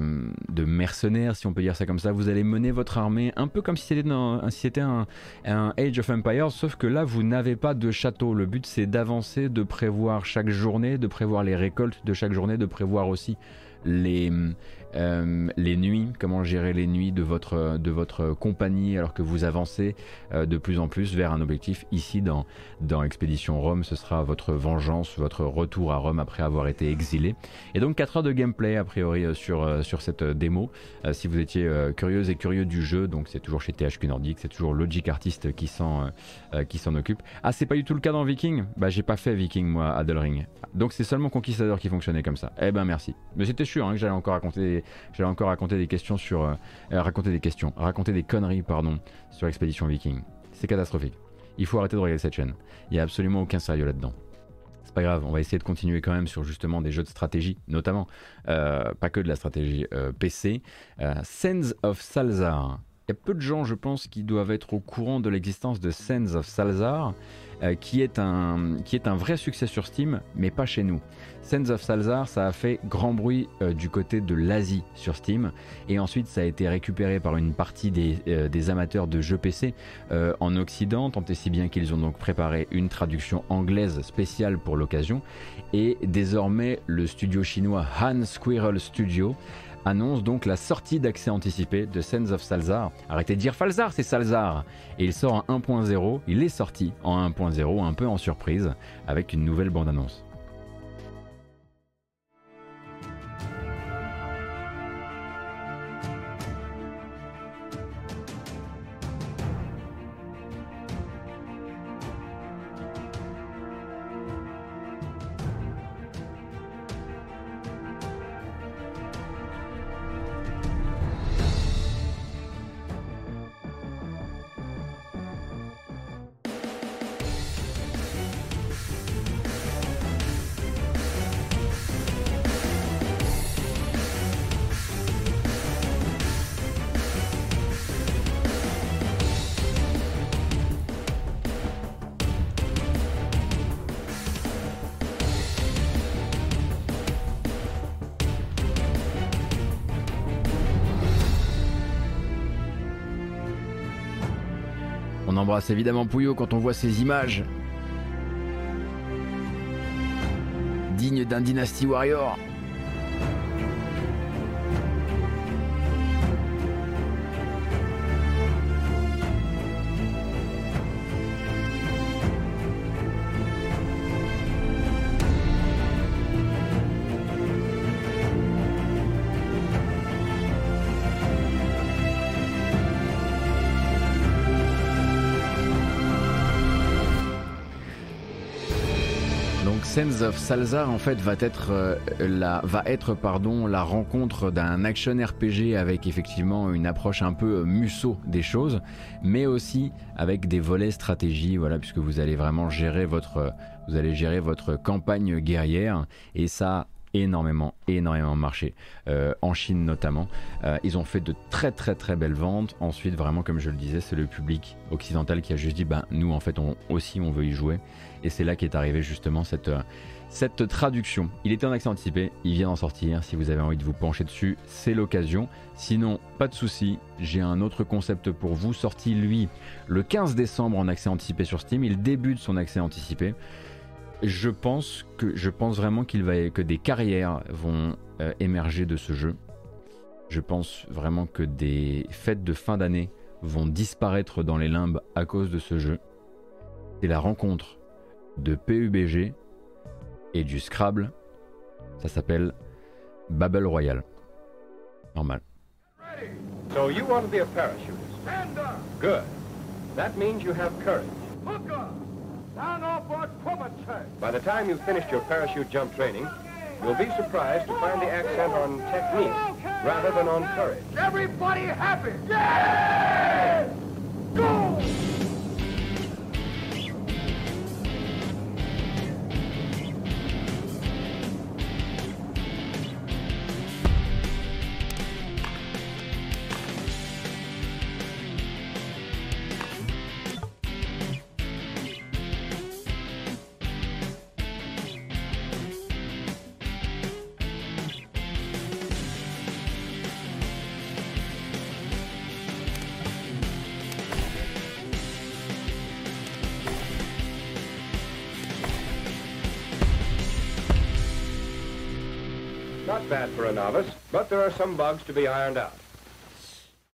de, mercenaires si on peut dire ça comme ça. Vous allez mener votre armée un peu comme si c'était un, Age of Empires sauf que là vous n'avez pas de château. Le but c'est d'avancer de prévoir chaque journée de prévoir les récoltes de chaque journée de prévoir aussi les euh, les nuits, comment gérer les nuits de votre, de votre compagnie alors que vous avancez euh, de plus en plus vers un objectif. Ici, dans, dans Expédition Rome, ce sera votre vengeance, votre retour à Rome après avoir été exilé. Et donc 4 heures de gameplay a priori euh, sur, sur cette démo. si vous étiez curieuse et curieux du jeu, donc c'est toujours chez THQ Nordic, c'est toujours Logic Artist qui s'en s'en occupe. Ah, c'est pas du tout le cas dans Viking? Bah, j'ai pas fait Viking moi à Ring. Donc c'est seulement Conquistador qui fonctionnait comme ça. Eh ben merci. Mais c'était sûr hein, que j'allais encore raconter j'allais encore raconter des questions sur, euh, euh, raconter des questions, raconter des conneries, pardon, sur Expédition Viking. C'est catastrophique. Il faut arrêter de regarder cette chaîne. Il n'y a absolument aucun sérieux là-dedans. C'est pas grave, on va essayer de continuer quand même sur justement des jeux de stratégie, notamment, euh, pas que de la stratégie PC. Sands of Salzar. Y a peu de gens, je pense, qui doivent être au courant de l'existence de Sands of Salzar. Euh, qui, est un, qui est un vrai succès sur Steam, mais pas chez nous. Sands of Salzar, ça a fait grand bruit euh, du côté de l'Asie sur Steam, et ensuite ça a été récupéré par une partie des, euh, des amateurs de jeux PC en Occident, tant et si bien qu'ils ont donc préparé une traduction anglaise spéciale pour l'occasion, et désormais le studio chinois Han Squirrel Studio annonce donc la sortie d'accès anticipé de Sands of Salzar. Arrêtez de dire Falzar, c'est Salzar Et il sort en 1.0, il est sorti en 1.0, un peu en surprise, avec une nouvelle bande-annonce. embrasse évidemment Pouillot quand on voit ces images. Digne d'un Dynasty Warrior. Sense of Salzar en fait va être euh, la va être pardon la rencontre d'un action RPG avec effectivement une approche un peu euh, musso des choses, mais aussi avec des volets stratégie voilà puisque vous allez vraiment gérer votre vous allez gérer votre campagne guerrière. Et ça énormément, énormément marché, euh, en Chine notamment. ils ont fait de très très très belles ventes. Ensuite, vraiment, comme je le disais, c'est le public occidental qui a juste dit, bah nous en fait, on, aussi, on veut y jouer. Et c'est là qu'est arrivée justement cette, euh, cette traduction. Il était en accès anticipé, il vient d'en sortir. Si vous avez envie de vous pencher dessus, c'est l'occasion. Sinon, pas de souci, j'ai un autre concept pour vous, sorti lui le 15 décembre en accès anticipé sur Steam. Il débute son accès anticipé. Je pense que je pense vraiment qu'il va que des carrières vont euh, émerger de ce jeu. Je pense vraiment que des fêtes de fin d'année vont disparaître dans les limbes à cause de ce jeu. C'est la rencontre de PUBG et du Scrabble. Ça s'appelle Babel Royale. Normal. So you want to be a parachutist? Stand up. Good. That means you have courage. By the time you've finished your parachute jump training, you'll be surprised to find the accent on technique rather than on courage. Everybody happy? Yeah! Bad for a novice, but there are some bugs to be ironed out.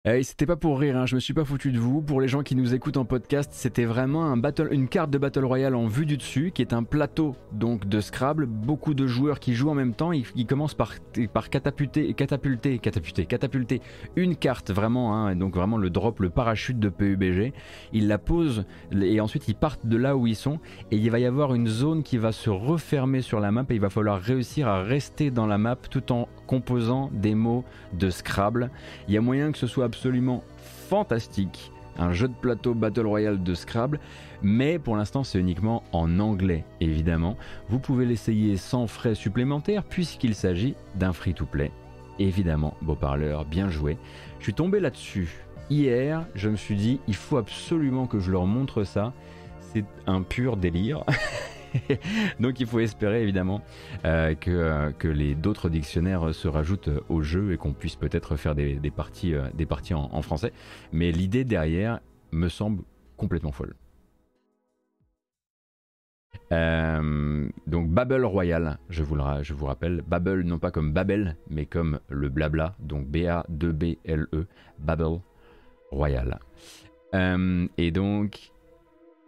Eh, c'était pas pour rire, hein, je me suis pas foutu de vous. Pour les gens qui nous écoutent en podcast, c'était vraiment une carte de Battle Royale en vue du dessus, qui est un plateau donc de Scrabble. Beaucoup de joueurs qui jouent en même temps. Ils, commencent par, par catapulter, catapulter, catapulter, catapulter une carte vraiment, hein, donc vraiment le drop, le parachute de PUBG. Ils la posent et ensuite ils partent de là où ils sont. Et il va y avoir une zone qui va se refermer sur la map et il va falloir réussir à rester dans la map tout en composant des mots de Scrabble. Il y a moyen que ce soit absolument fantastique, un jeu de plateau Battle Royale de Scrabble, mais pour l'instant c'est uniquement en anglais évidemment. Vous pouvez l'essayer sans frais supplémentaires puisqu'il s'agit d'un free-to-play. Évidemment, beau parleur, bien joué. Je suis tombé là-dessus hier, je me suis dit il faut absolument que je leur montre ça. C'est un pur délire. Donc il faut espérer évidemment euh, que, euh, que, les d'autres dictionnaires se rajoutent au jeu et qu'on puisse peut-être faire des, parties, euh, des parties en, français. Mais l'idée derrière me semble complètement folle. donc Babel Royal, je vous, je vous rappelle, Babel non pas comme Babel, mais comme le blabla, donc B-A-2-B-L-E, Babel Royal. et donc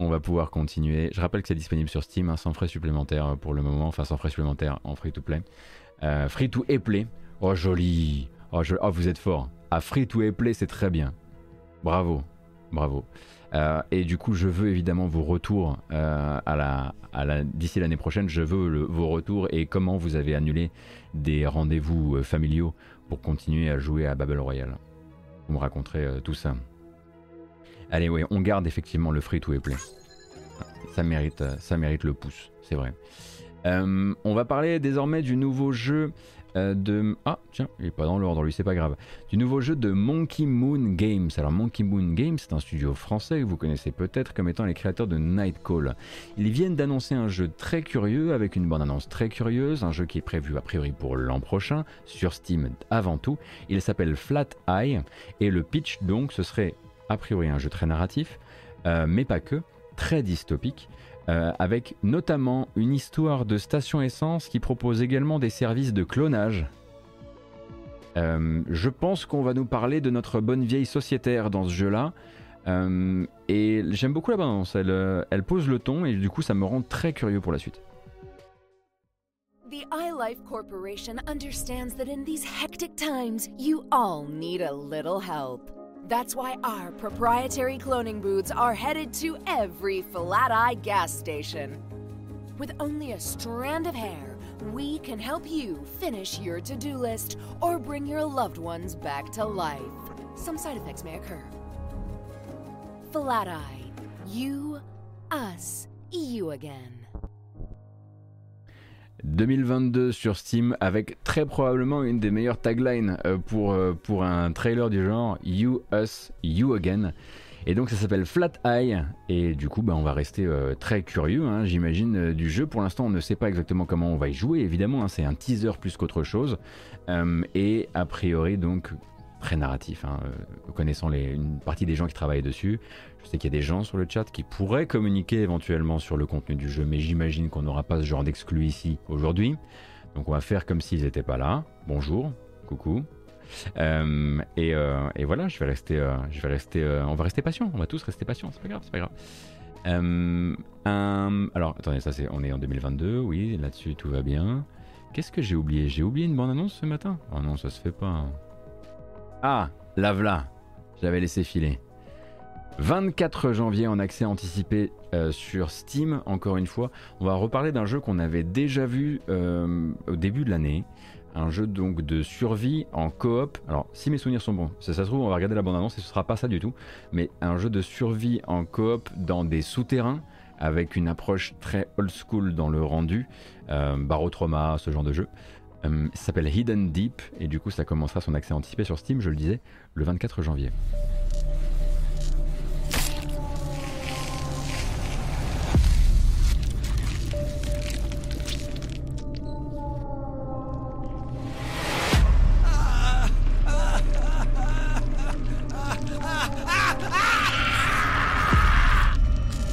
on va pouvoir continuer. Je rappelle que c'est disponible sur Steam, hein, sans frais supplémentaires pour le moment, enfin sans frais supplémentaires en free to play. Euh, free to play. Oh joli. Oh, oh, vous êtes fort. À free to play, c'est très bien. Bravo, bravo. Euh, et du coup, je veux évidemment vos retours euh, à la, d'ici l'année prochaine. Je veux vos retours et comment vous avez annulé des rendez-vous familiaux pour continuer à jouer à Babel Royale. Vous me raconterez tout ça. Allez, oui, on garde effectivement le free to play. Ça mérite, euh, ça mérite le pouce, c'est vrai. Euh, on va parler désormais du nouveau jeu euh, de... Ah, tiens, il est pas dans l'ordre, lui, c'est pas grave. Du nouveau jeu de Monkey Moon Games. Alors, Monkey Moon Games, c'est un studio français que vous connaissez peut-être comme étant les créateurs de Nightcall. Ils viennent d'annoncer un jeu très curieux, avec une bande-annonce très curieuse, un jeu qui est prévu a priori pour l'an prochain, sur Steam avant tout. Il s'appelle Flat Eye, et le pitch, donc, ce serait a priori un jeu très narratif, euh, mais pas que, très dystopique, avec notamment une histoire de station essence qui propose également des services de clonage. je pense qu'on va nous parler de notre bonne vieille sociétaire dans ce jeu-là. et j'aime beaucoup la balance, elle, elle pose le ton et du coup ça me rend très curieux pour la suite. The iLife Corporation understands that in these hectic times, you all need a little help. That's why our proprietary cloning booths are headed to every Flat Eye gas station. With only a strand of hair, we can help you finish your to do list or bring your loved ones back to life. Some side effects may occur. Flat Eye. You, us, you again. 2022 sur Steam avec très probablement une des meilleures taglines euh, pour, euh, pour un trailer du genre You, Us, You Again. Et donc ça s'appelle Flat Eye et du coup bah, on va rester euh, très curieux hein, j'imagine du jeu. Pour l'instant on ne sait pas exactement comment on va y jouer évidemment, hein, c'est un teaser plus qu'autre chose. et a priori donc très narratif, hein, connaissant les, une partie des gens qui travaillent dessus. Je sais qu'il y a des gens sur le chat qui pourraient communiquer éventuellement sur le contenu du jeu, mais j'imagine qu'on n'aura pas ce genre d'exclus ici aujourd'hui. Donc on va faire comme s'ils n'étaient pas là. Bonjour, coucou. Euh, euh, et, voilà, je vais rester, euh, on va rester patient. On va tous rester patients. C'est pas grave, c'est pas grave. alors attendez, ça c'est, on est en 2022, oui, là-dessus tout va bien. Qu'est-ce que j'ai oublié? J'ai oublié une bande annonce ce matin? Oh non, ça se fait pas. Ah, la J'avais laissé filer. 24 janvier en accès anticipé euh, sur Steam, encore une fois. On va reparler d'un jeu qu'on avait déjà vu euh, au début de l'année. Un jeu donc de survie en coop. Alors, si mes souvenirs sont bons, ça, ça se trouve, on va regarder la bande-annonce et ce sera pas ça du tout. Mais un jeu de survie en coop dans des souterrains avec une approche très old school dans le rendu. Euh, Barotrauma, ce genre de jeu. Euh, ça s'appelle Hidden Deep et du coup, ça commencera son accès anticipé sur Steam, je le disais, le 24 janvier.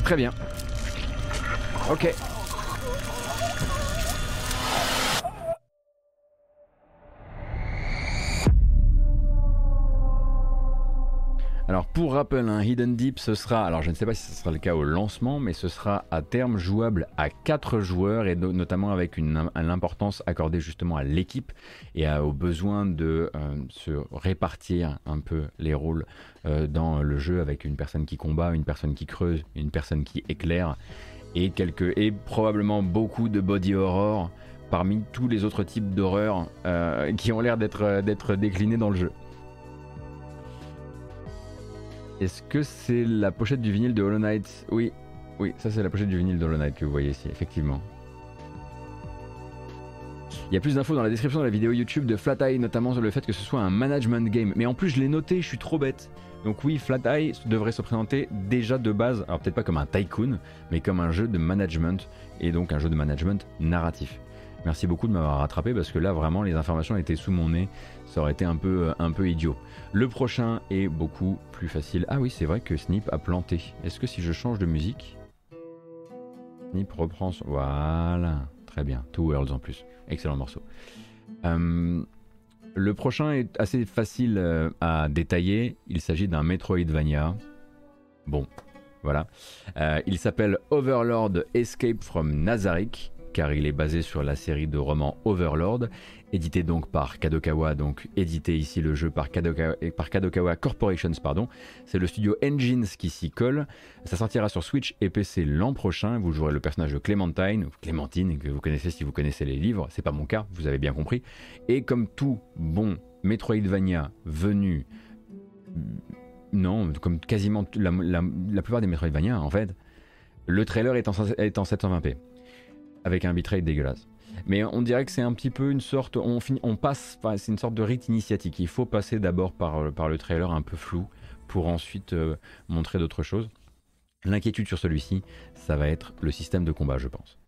Très bien. Pour rappel, Hidden Deep, ce sera, alors je ne sais pas si ce sera le cas au lancement, mais ce sera à terme jouable à 4 joueurs et notamment avec une, l'importance accordée justement à l'équipe et au besoin de euh, se répartir un peu les rôles euh, dans le jeu avec une personne qui combat, une personne qui creuse, une personne qui éclaire et, probablement beaucoup de body horror parmi tous les autres types d'horreur euh, qui ont l'air d'être déclinés dans le jeu. Est-ce que c'est la pochette du vinyle de Hollow Knight? Oui, oui, ça c'est la pochette du vinyle de Hollow Knight que vous voyez ici, effectivement. Il y a plus d'infos dans la description de la vidéo YouTube de Flat Eye, notamment sur le fait que ce soit un management game. Mais en plus, je l'ai noté, je suis trop bête. Donc oui, Flat Eye devrait se présenter déjà de base, alors peut-être pas comme un tycoon, mais comme un jeu de management, et donc un jeu de management narratif. Merci beaucoup de m'avoir rattrapé parce que là vraiment les informations étaient sous mon nez, ça aurait été un peu, euh, un peu idiot. Le prochain est beaucoup plus facile. Ah oui, c'est vrai que Snip a planté. Est-ce que si je change de musique, Snip reprend son... Voilà, très bien. Two Worlds en plus. Excellent morceau. Euh, le prochain est assez facile euh, à détailler. Il s'agit d'un Metroidvania. Bon, voilà. il s'appelle Overlord Escape from Nazarick car il est basé sur la série de romans Overlord, édité donc par Kadokawa, donc édité ici le jeu par Kadokawa, Corporations, pardon. C'est le studio Engines qui s'y colle. Ça sortira sur Switch et PC l'an prochain. Vous jouerez le personnage de Clémentine, que vous connaissez si vous connaissez les livres. C'est pas mon cas, vous avez bien compris. Et comme tout bon Metroidvania venu, non, comme quasiment la, plupart des Metroidvania en fait, le trailer est en, est en 720p avec un bitrate dégueulasse. Mais on dirait que c'est un petit peu une sorte, on, on passe, c'est une sorte de rite initiatique. Il faut passer d'abord par, par le trailer un peu flou pour ensuite euh, montrer d'autres choses. L'inquiétude sur celui-ci, ça va être le système de combat, je pense.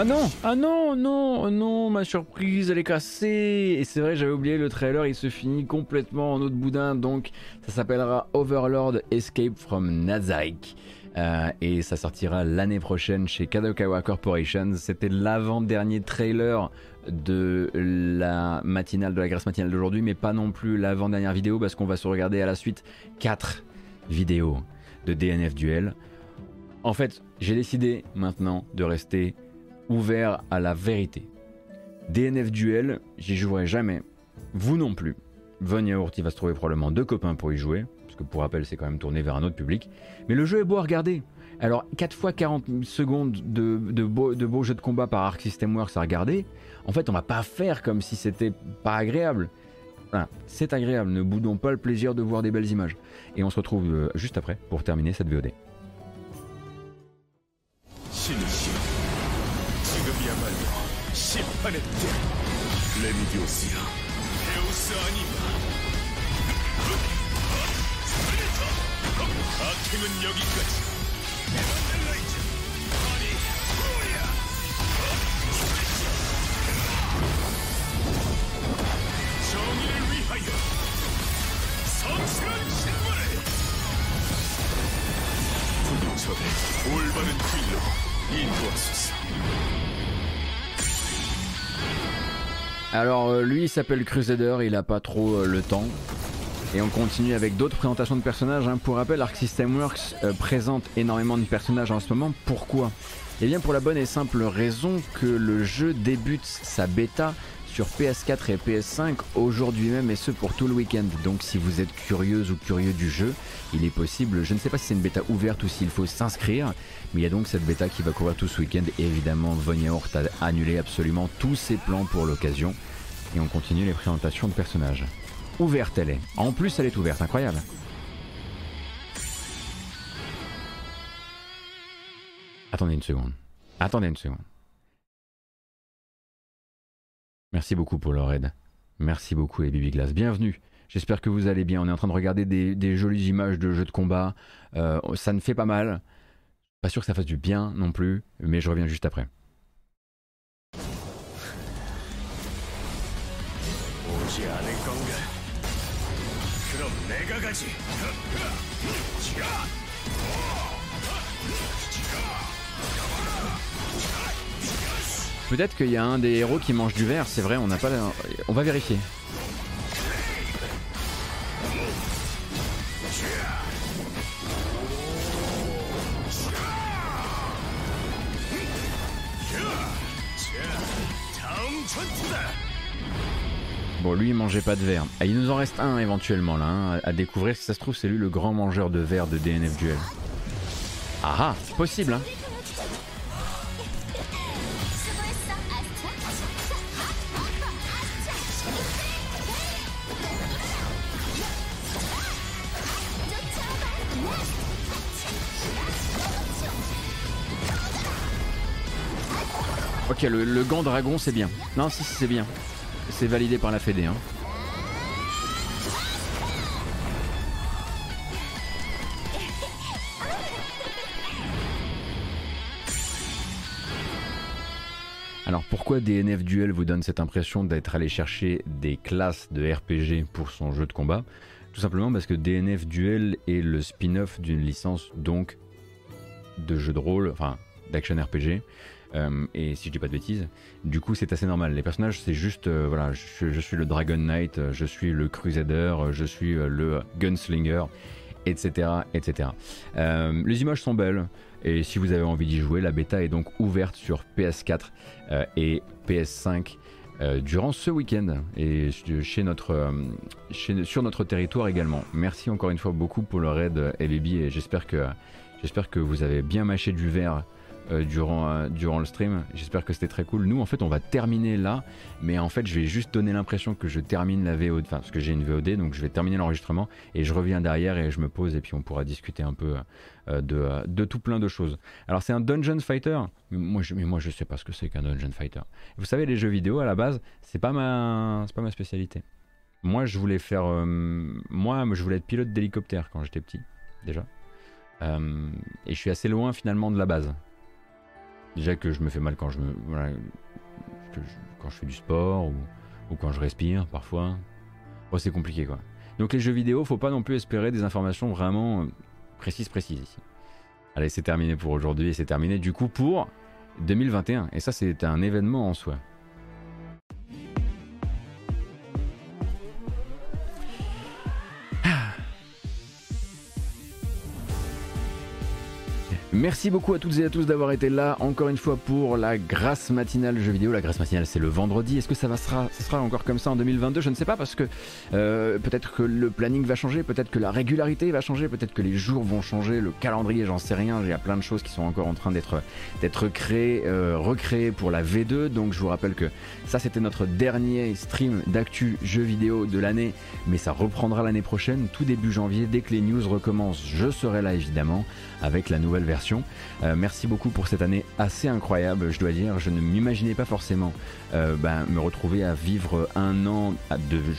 Ah non Ah non Non Non Ma surprise, elle est cassée Et c'est vrai, j'avais oublié le trailer, il se finit complètement en autre boudin, donc ça s'appellera Overlord Escape from Nazareth. Euh, et ça sortira l'année prochaine chez Kadokawa Corporation. C'était l'avant-dernier trailer de la matinale, de la grâce matinale d'aujourd'hui, mais pas non plus l'avant-dernière vidéo parce qu'on va se regarder à la suite 4 vidéos de DNF Duel. En fait, j'ai décidé maintenant de rester ouvert à la vérité. DNF Duel, j'y jouerai jamais. Vous non plus. Von Yaourt, il va se trouver probablement deux copains pour y jouer, parce que pour rappel, c'est quand même tourné vers un autre public. Mais le jeu est beau à regarder. Alors, 4 fois 40 secondes de, beaux de jeux de combat par Arc System Works à regarder, en fait, on va pas faire comme si c'était pas agréable. c'est agréable, ne boudons pas le plaisir de voir des belles images. Et on se retrouve euh, juste après pour terminer cette VOD. 심판했다. 레미디오스야, 헤우스 아니마. 악행은 여기까지. 에반델라이즈, 아니, 소리야. 정의를 위하여 성실한 신발을 부딪혀대 올바른 길로 인도하소서. Alors euh, lui il s'appelle Crusader, il a pas trop euh, le temps. Et on continue avec d'autres présentations de personnages. Hein. Pour rappel, Arc System Works euh, présente énormément de personnages en ce moment. Pourquoi? Eh bien pour la bonne et simple raison que le jeu débute sa bêta sur PS4 et PS5 aujourd'hui même et ce pour tout le week-end. Donc si vous êtes curieuse ou curieux du jeu, il est possible, je ne sais pas si c'est une bêta ouverte ou s'il faut s'inscrire, mais il y a donc cette bêta qui va courir tout ce week-end et évidemment Von Hort a annulé absolument tous ses plans pour l'occasion. Et on continue les présentations de personnages. Ouverte elle est. En plus elle est ouverte, incroyable. Attendez une seconde. Attendez une seconde. Merci beaucoup pour leur aide. Merci beaucoup les Bibi Glass. Bienvenue. J'espère que vous allez bien. On est en train de regarder des, jolies images de jeux de combat. Euh, ça ne fait pas mal. Pas sûr que ça fasse du bien non plus, mais je reviens juste après. Peut-être qu'il y a un des héros qui mange du verre, c'est vrai, on n'a pas. On va vérifier. Bon, lui, il mangeait pas de verre. Ah, il nous en reste un éventuellement là, hein, à découvrir. Si ça se trouve, c'est lui le grand mangeur de verre de DNF Duel. Ah ah, c'est possible, hein. Le, gant dragon c'est bien. Non, si, si c'est bien. C'est validé par la Fédé. Hein. Alors pourquoi DNF Duel vous donne cette impression d'être allé chercher des classes de RPG pour son jeu de combat? Tout simplement parce que DNF Duel est le spin-off d'une licence donc de jeu de rôle, enfin d'action RPG, euh, et si je dis pas de bêtises, du coup c'est assez normal. Les personnages c'est juste, euh, voilà, je, suis le Dragon Knight, je suis le Crusader, je suis euh, le Gunslinger, etc. etc. les images sont belles, et si vous avez envie d'y jouer, la bêta est donc ouverte sur PS4 et PS5. durant ce week-end et chez notre, sur notre territoire également. Merci encore une fois beaucoup pour le raid LBB et j'espère que, j'espère que vous avez bien mâché du verre euh, durant, euh, durant le stream. J'espère que c'était très cool. Nous, en fait, on va terminer là, mais en fait, je vais juste donner l'impression que je termine la VOD, enfin, parce que j'ai une VOD, donc je vais terminer l'enregistrement et je reviens derrière et je me pose et puis on pourra discuter un peu euh, de, de, tout plein de choses. Alors, c'est un Dungeon Fighter, moi, je, mais moi, je sais pas ce que c'est qu'un Dungeon Fighter. Vous savez, les jeux vidéo à la base, c'est pas ma, pas ma spécialité. Moi, je voulais faire, moi, je voulais être pilote d'hélicoptère quand j'étais petit, déjà. et je suis assez loin finalement de la base. Déjà que je me fais mal quand je me quand je fais du sport ou, ou quand je respire parfois. Oh, c'est compliqué quoi. Donc les jeux vidéo, faut pas non plus espérer des informations vraiment précises précises ici. Allez, c'est terminé pour aujourd'hui et c'est terminé du coup pour 2021. Et ça, c'est un événement en soi. Merci beaucoup à toutes et à tous d'avoir été là encore une fois pour la grâce matinale jeu vidéo. La grâce matinale c'est le vendredi. Est-ce que ça, sera, encore comme ça en 2022 Je ne sais pas parce que euh, peut-être que le planning va changer, peut-être que la régularité va changer, peut-être que les jours vont changer, le calendrier j'en sais rien. Il y a plein de choses qui sont encore en train d'être d'être créées, euh, recréées pour la V2. Donc je vous rappelle que ça c'était notre dernier stream d'actu jeux vidéo de l'année, mais ça reprendra l'année prochaine, tout début janvier, dès que les news recommencent. Je serai là évidemment avec la nouvelle version. Euh, merci beaucoup pour cette année assez incroyable, je dois dire. Je ne m'imaginais pas forcément euh, ben, me retrouver à vivre un an,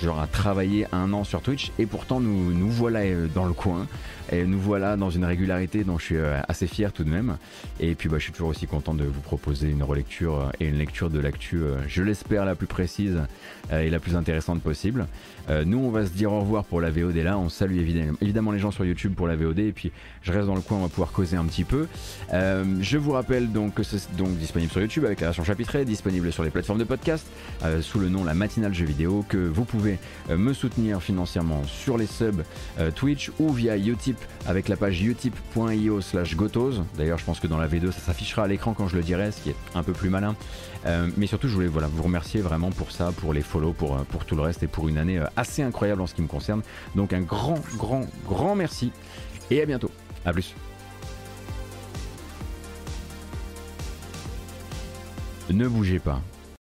genre à travailler un an sur Twitch, et pourtant nous, nous voilà euh, dans le coin. Et nous voilà dans une régularité dont je suis assez fier tout de même. Et puis bah, je suis toujours aussi content de vous proposer une relecture et une lecture de l'actu, je l'espère, la plus précise et la plus intéressante possible. nous, on va se dire au revoir pour la VOD là. On salue évidemment les gens sur YouTube pour la VOD. Et puis je reste dans le coin, on va pouvoir causer un petit peu. Euh, je vous rappelle donc que c'est donc disponible sur YouTube avec la version chapitrée, disponible sur les plateformes de podcast euh, sous le nom La Matinale Jeux Vidéo, que vous pouvez euh, me soutenir financièrement sur les subs Twitch ou via Avec la page utip.io slash gotos. D'ailleurs, je pense que dans la V2, ça s'affichera à l'écran quand je le dirai, ce qui est un peu plus malin. mais surtout, je voulais voilà, vous remercier vraiment pour ça, pour les follow, pour, pour tout le reste et pour une année assez incroyable en ce qui me concerne. Donc un grand, grand, grand merci et à bientôt. A plus. Ne bougez pas.